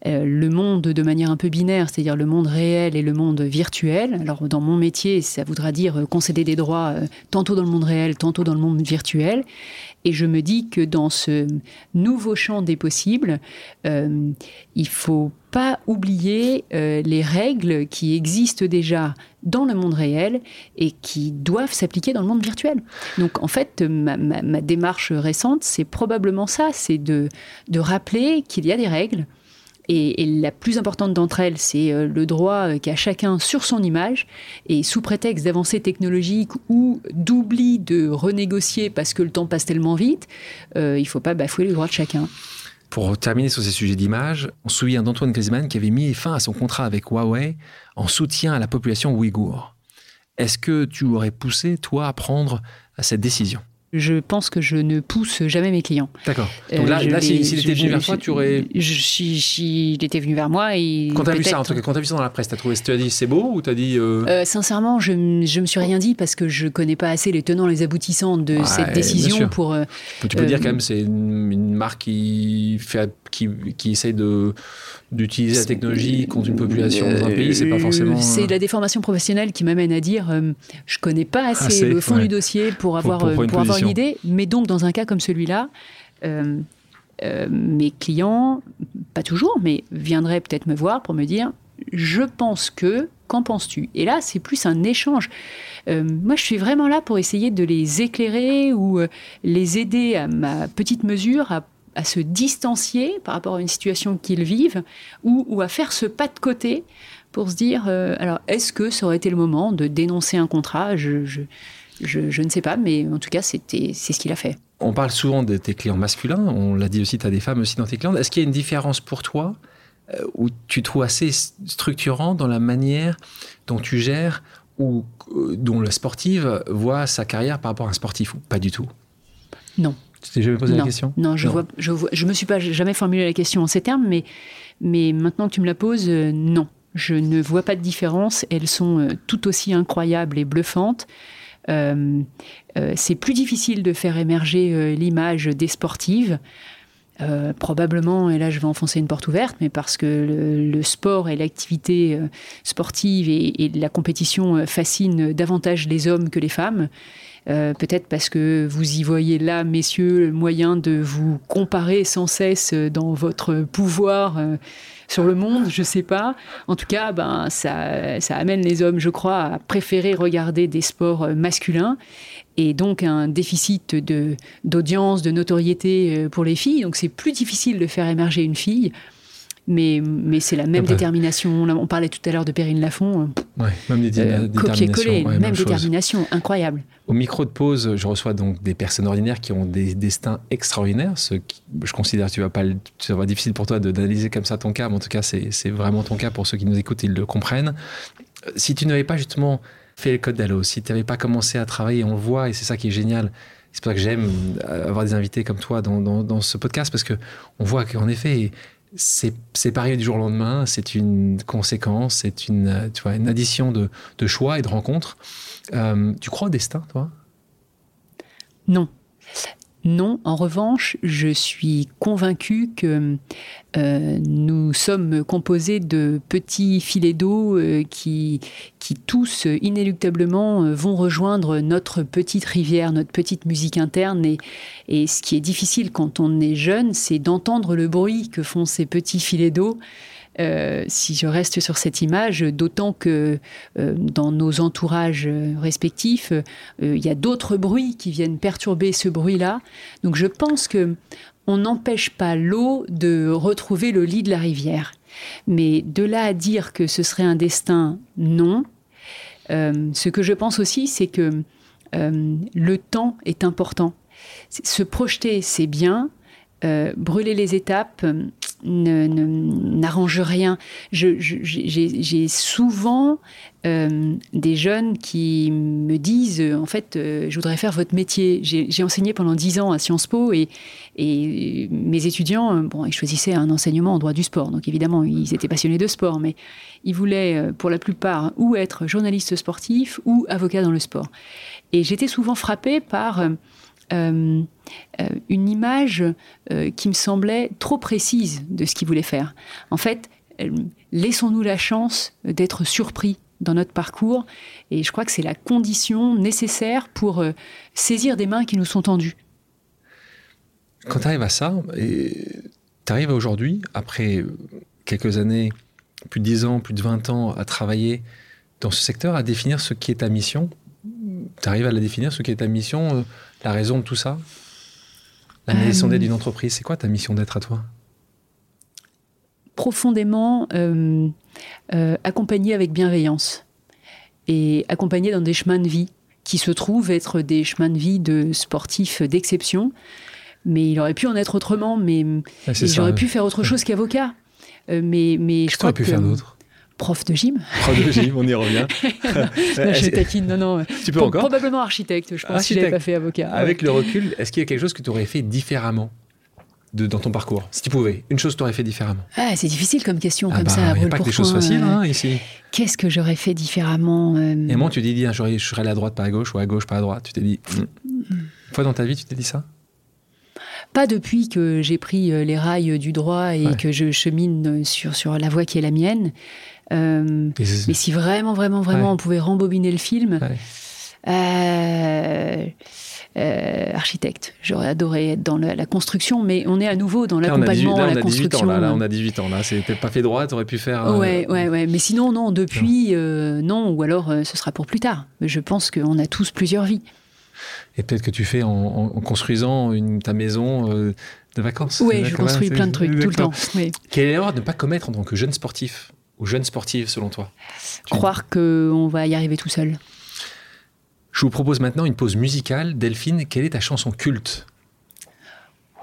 euh, le monde de manière un peu binaire, c'est-à-dire le monde réel et le monde virtuel. Alors dans mon métier, ça voudra dire concéder des droits tantôt dans le monde réel, tantôt dans le monde virtuel. Et je me dis que dans ce nouveau champ des possibles, il faut pas oublier les règles qui existent déjà dans le monde réel et qui doivent s'appliquer dans le monde virtuel. Donc en fait, ma, ma démarche récente, c'est probablement ça, c'est de, de rappeler qu'il y a des règles, et, la plus importante d'entre elles, c'est euh, le droit euh, qu'a chacun sur son image. Et sous prétexte d'avancées technologiques ou d'oubli de renégocier parce que le temps passe tellement vite, euh, il ne faut pas bafouer les droits de chacun. Pour terminer sur ces sujets d'image, on se souvient d'Antoine Griezmann qui avait mis fin à son contrat avec Huawei en soutien à la population ouïghour. Est-ce que tu aurais poussé, toi, à prendre cette décision? Je pense que je ne pousse jamais mes clients. D'accord. Donc là, euh, s'il était venu vers toi, tu aurais. S'il était venu vers moi. Et quand tu as vu ça, en tout cas, quand tu as vu ça dans la presse, tu as trouvé, tu as dit c'est beau ou tu as dit. Euh... Euh, sincèrement, je ne me suis rien dit parce que je ne connais pas assez les tenants, les aboutissants de cette décision pour. Euh, tu peux dire quand même, c'est une, une, marque qui, fait, qui, qui essaye de d'utiliser la technologie contre une population dans un pays, c'est pas forcément. C'est la déformation professionnelle qui m'amène à dire je connais pas assez, le fond du dossier pour avoir, pour, pour avoir une idée, mais donc dans un cas comme celui-là, euh, euh, mes clients, pas toujours, mais viendraient peut-être me voir pour me dire je pense que, qu'en penses-tu? Et là, c'est plus un échange. Euh, moi, je suis vraiment là pour essayer de les éclairer ou les aider à ma petite mesure à, se distancier par rapport à une situation qu'ils vivent ou, à faire ce pas de côté pour se dire alors, est-ce que ça aurait été le moment de dénoncer un contrat? Je je, ne sais pas, mais en tout cas, c'est ce qu'il a fait. On parle souvent de tes clients masculins, on l'a dit aussi, tu as des femmes aussi dans tes clients. Est-ce qu'il y a une différence pour toi euh, où tu trouves assez structurant dans la manière dont tu gères ou euh, dont la sportive voit sa carrière par rapport à un sportif ou pas du tout? Non. Tu t'es jamais posé la question? Non, je ne je, je me suis pas jamais formulé la question en ces termes, mais, mais maintenant que tu me la poses, euh, non. Je ne vois pas de différence. Elles sont tout aussi incroyables et bluffantes. Euh, euh, c'est plus difficile de faire émerger euh, l'image des sportives. probablement, et là je vais enfoncer une porte ouverte, mais parce que le, sport et l'activité sportive et, la compétition fascinent davantage les hommes que les femmes. Peut-être parce que vous y voyez là, messieurs, le moyen de vous comparer sans cesse dans votre pouvoir sur le monde, je sais pas. En tout cas, ben, ça, ça amène les hommes, je crois, à préférer regarder des sports euh, masculins et donc un déficit d'audience, de notoriété euh, pour les filles. Donc c'est plus difficile de faire émerger une fille mais, mais c'est la même détermination. On parlait tout à l'heure de Perrine Lafont. Ouais, même euh, Copier-coller, même, détermination, incroyable. Au micro de pause, je reçois donc des personnes ordinaires qui ont des destins extraordinaires. Ce qui, je considère que tu vas pas, ça va difficile pour toi d'analyser comme ça ton cas, mais en tout cas, c'est vraiment ton cas pour ceux qui nous écoutent, ils le comprennent. Si tu n'avais pas justement fait le code d'Allo, si tu n'avais pas commencé à travailler, on le voit, et c'est ça qui est génial. C'est pour ça que j'aime avoir des invités comme toi dans, dans, dans ce podcast, parce que on voit qu'en effet, c'est pareil du jour au lendemain, c'est une conséquence, c'est une, tu vois, une addition de, choix et de rencontres. Euh, tu crois au destin, toi? Non. Non, en revanche, je suis convaincue que euh, nous sommes composés de petits filets d'eau euh, qui, qui tous inéluctablement euh, vont rejoindre notre petite rivière, notre petite musique interne. Et, et ce qui est difficile quand on est jeune, c'est d'entendre le bruit que font ces petits filets d'eau euh, si je reste sur cette image, d'autant que euh, dans nos entourages respectifs, euh, il y a d'autres bruits qui viennent perturber ce bruit-là. Donc je pense que on n'empêche pas l'eau de retrouver le lit de la rivière. Mais de là à dire que ce serait un destin, non. ce que je pense aussi, c'est que le temps est important. Se projeter, c'est bien. brûler les étapes, n'arrange rien. J'ai souvent euh, des jeunes qui me disent, en fait, euh, je voudrais faire votre métier. J'ai enseigné pendant dix ans à Sciences Po et, mes étudiants, euh, bon, ils choisissaient un enseignement en droit du sport. Donc évidemment, ils étaient passionnés de sport, mais ils voulaient, pour la plupart, ou être journaliste sportif ou avocat dans le sport. Et j'étais souvent frappée par euh, une image qui me semblait trop précise de ce qu'il voulait faire. En fait, laissons-nous la chance d'être surpris dans notre parcours, et je crois que c'est la condition nécessaire pour saisir des mains qui nous sont tendues. Quand tu arrives à ça, tu arrives aujourd'hui, après quelques années, plus de 10 ans, plus de 20 ans à travailler dans ce secteur, à définir ce qui est ta mission Tu arrives à la définir, ce qui est ta mission, euh, la raison de tout ça? La mission d'être d'une entreprise, c'est quoi ta mission d'être à toi? Profondément euh, euh, accompagné avec bienveillance et accompagné dans des chemins de vie qui se trouvent être des chemins de vie de sportifs d'exception, mais il aurait pu en être autrement, mais j'aurais pu faire autre chose qu'avocat. Euh, mais, mais je crois pu faire d'autre? Prof de gym. Prof de gym, on y revient. [LAUGHS] je taquine, non, non. Tu peux encore Probablement architecte, je pense, si je pas fait avocat. Avec le recul, est-ce qu'il y a quelque chose que tu aurais fait différemment de, dans ton parcours Si tu pouvais, une chose que tu aurais fait différemment? Ah, C'est difficile comme question, ah comme bah, ça. Il n'y a pas que des choses faciles hein, ici. Qu'est-ce que j'aurais fait différemment euh, Et moi, tu t'es dit, je serais à droite, pas à gauche, ou à gauche, pas à droite. Tu t'es dit. Hmm. Une fois dans ta vie, tu t'es dit ça? Pas depuis que j'ai pris euh, les rails du droit et que je chemine sur, sur la voie qui est la mienne. Euh, mais si vraiment, vraiment, vraiment on pouvait rembobiner le film, euh, architecte. J'aurais adoré être dans la, construction, mais on est à nouveau dans l'accompagnement, la construction. Ans, là, on a 18 ans. Là, c'était pas fait droit, aurais pu faire. Ouais, ouais, ouais. Mais sinon, non, depuis, non. Ou alors, ce sera pour plus tard. Je pense qu'on a tous plusieurs vies et peut-être que tu fais en, construisant une, ta maison euh, de vacances. Oui, je construis plein de trucs tout le temps. Quelle erreur de ne pas commettre en tant que jeune sportif? Ou jeune sportive selon toi? Croire qu'on va y arriver tout seul. Je vous propose maintenant une pause musicale. Delphine, quelle est ta chanson culte?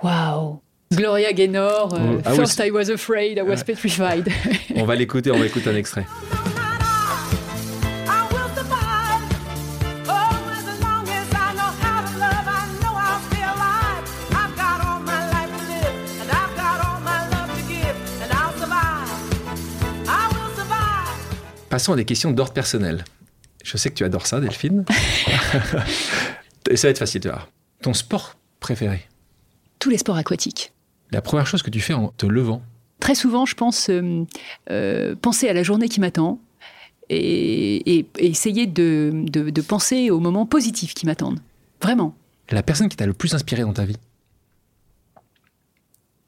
Waouh Gloria Gaynor, euh, oh, ah First I Was Afraid, I Was Petrified. on va l'écouter, on va écouter un [LAUGHS] extrait. Passons à des questions d'ordre personnel. Je sais que tu adores ça, Delphine. [LAUGHS] Et ça va être facile, tu vois. Ton sport préféré? Tous les sports aquatiques. La première chose que tu fais en te levant? Très souvent, je pense euh, euh, penser à la journée qui m'attend et, essayer de, de, penser aux moments positifs qui m'attendent. Vraiment. La personne qui t'a le plus inspiré dans ta vie?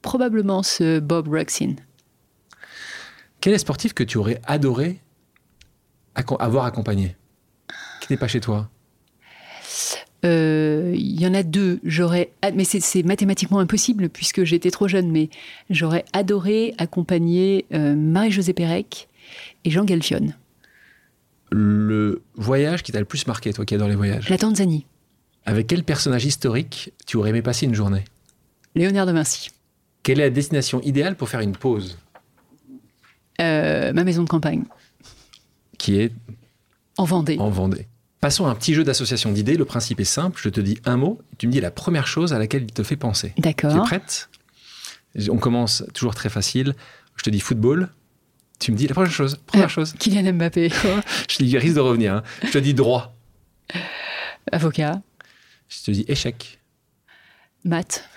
Probablement ce Bob Ruxin. Quel est sportif que tu aurais adoré avoir accompagné Qui n'est pas chez toi euh, il y en a deux. J'aurais, mais c'est mathématiquement impossible puisque j'étais trop jeune. Mais j'aurais adoré accompagner euh, Marie-Josée Pérec et Jean Galfion. Le voyage qui t'a le plus marqué, toi qui adores les voyages? La Tanzanie. Avec quel personnage historique tu aurais aimé passer une journée? Léonard de Vinci. Quelle est la destination idéale pour faire une pause? Euh, Ma maison de campagne qui est en Vendée. En Vendée. Passons à un petit jeu d'association d'idées. Le principe est simple. Je te dis un mot. tu me dis la première chose à laquelle il te fait penser. D'accord. Tu es prête? On commence toujours très facile. Je te dis football. Tu me dis la première chose. Première euh, chose. Kylian Mbappé. [LAUGHS] je te dis risque de revenir. Hein. Je te dis droit. Avocat. Je te dis échec. Maths.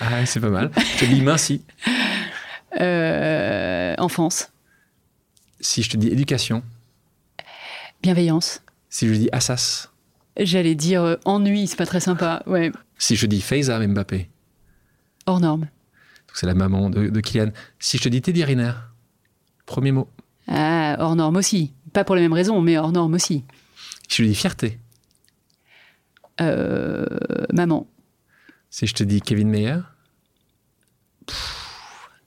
ah, c'est pas mal. Je te dis minci. Euh, enfance. Si je te dis éducation. Bienveillance. Si je dis Assas. J'allais dire euh, ennui, c'est pas très sympa. Ouais. Si je dis Faiza Mbappé. Hors norme. C'est la maman de, Kylian. Si je te dis Teddy Riner. Premier mot. Ah, hors norme aussi. Pas pour les mêmes raisons, mais hors norme aussi. Si je te dis fierté. Euh, maman. Si je te dis Kevin Meyer.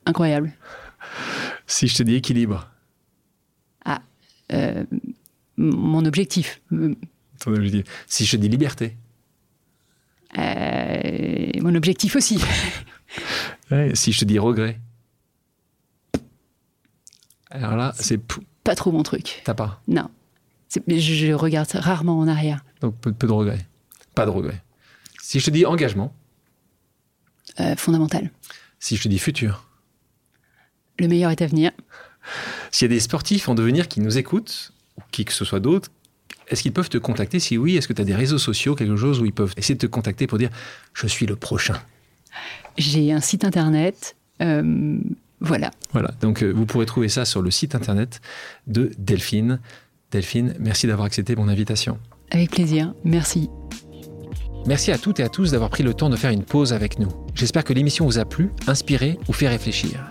incroyable. Si je te dis équilibre. Euh, mon objectif. Ton objectif. Si je dis liberté. Euh, mon objectif aussi. [LAUGHS] si je te dis regret. Alors là, c'est. Pas trop mon truc. T'as pas Non. Je regarde rarement en arrière. Donc peu, de regrets. Pas de regrets. Si je te dis engagement. Euh, fondamental. Si je te dis futur. Le meilleur est à venir. S'il y a des sportifs en devenir qui nous écoutent, ou qui que ce soit d'autres, est-ce qu'ils peuvent te contacter Si oui, est-ce que tu as des réseaux sociaux, quelque chose où ils peuvent essayer de te contacter pour dire je suis le prochain? J'ai un site internet. Euh, voilà. Voilà, donc euh, vous pourrez trouver ça sur le site internet de Delphine. Delphine, merci d'avoir accepté mon invitation. Avec plaisir, merci. Merci à toutes et à tous d'avoir pris le temps de faire une pause avec nous. J'espère que l'émission vous a plu, inspiré ou fait réfléchir.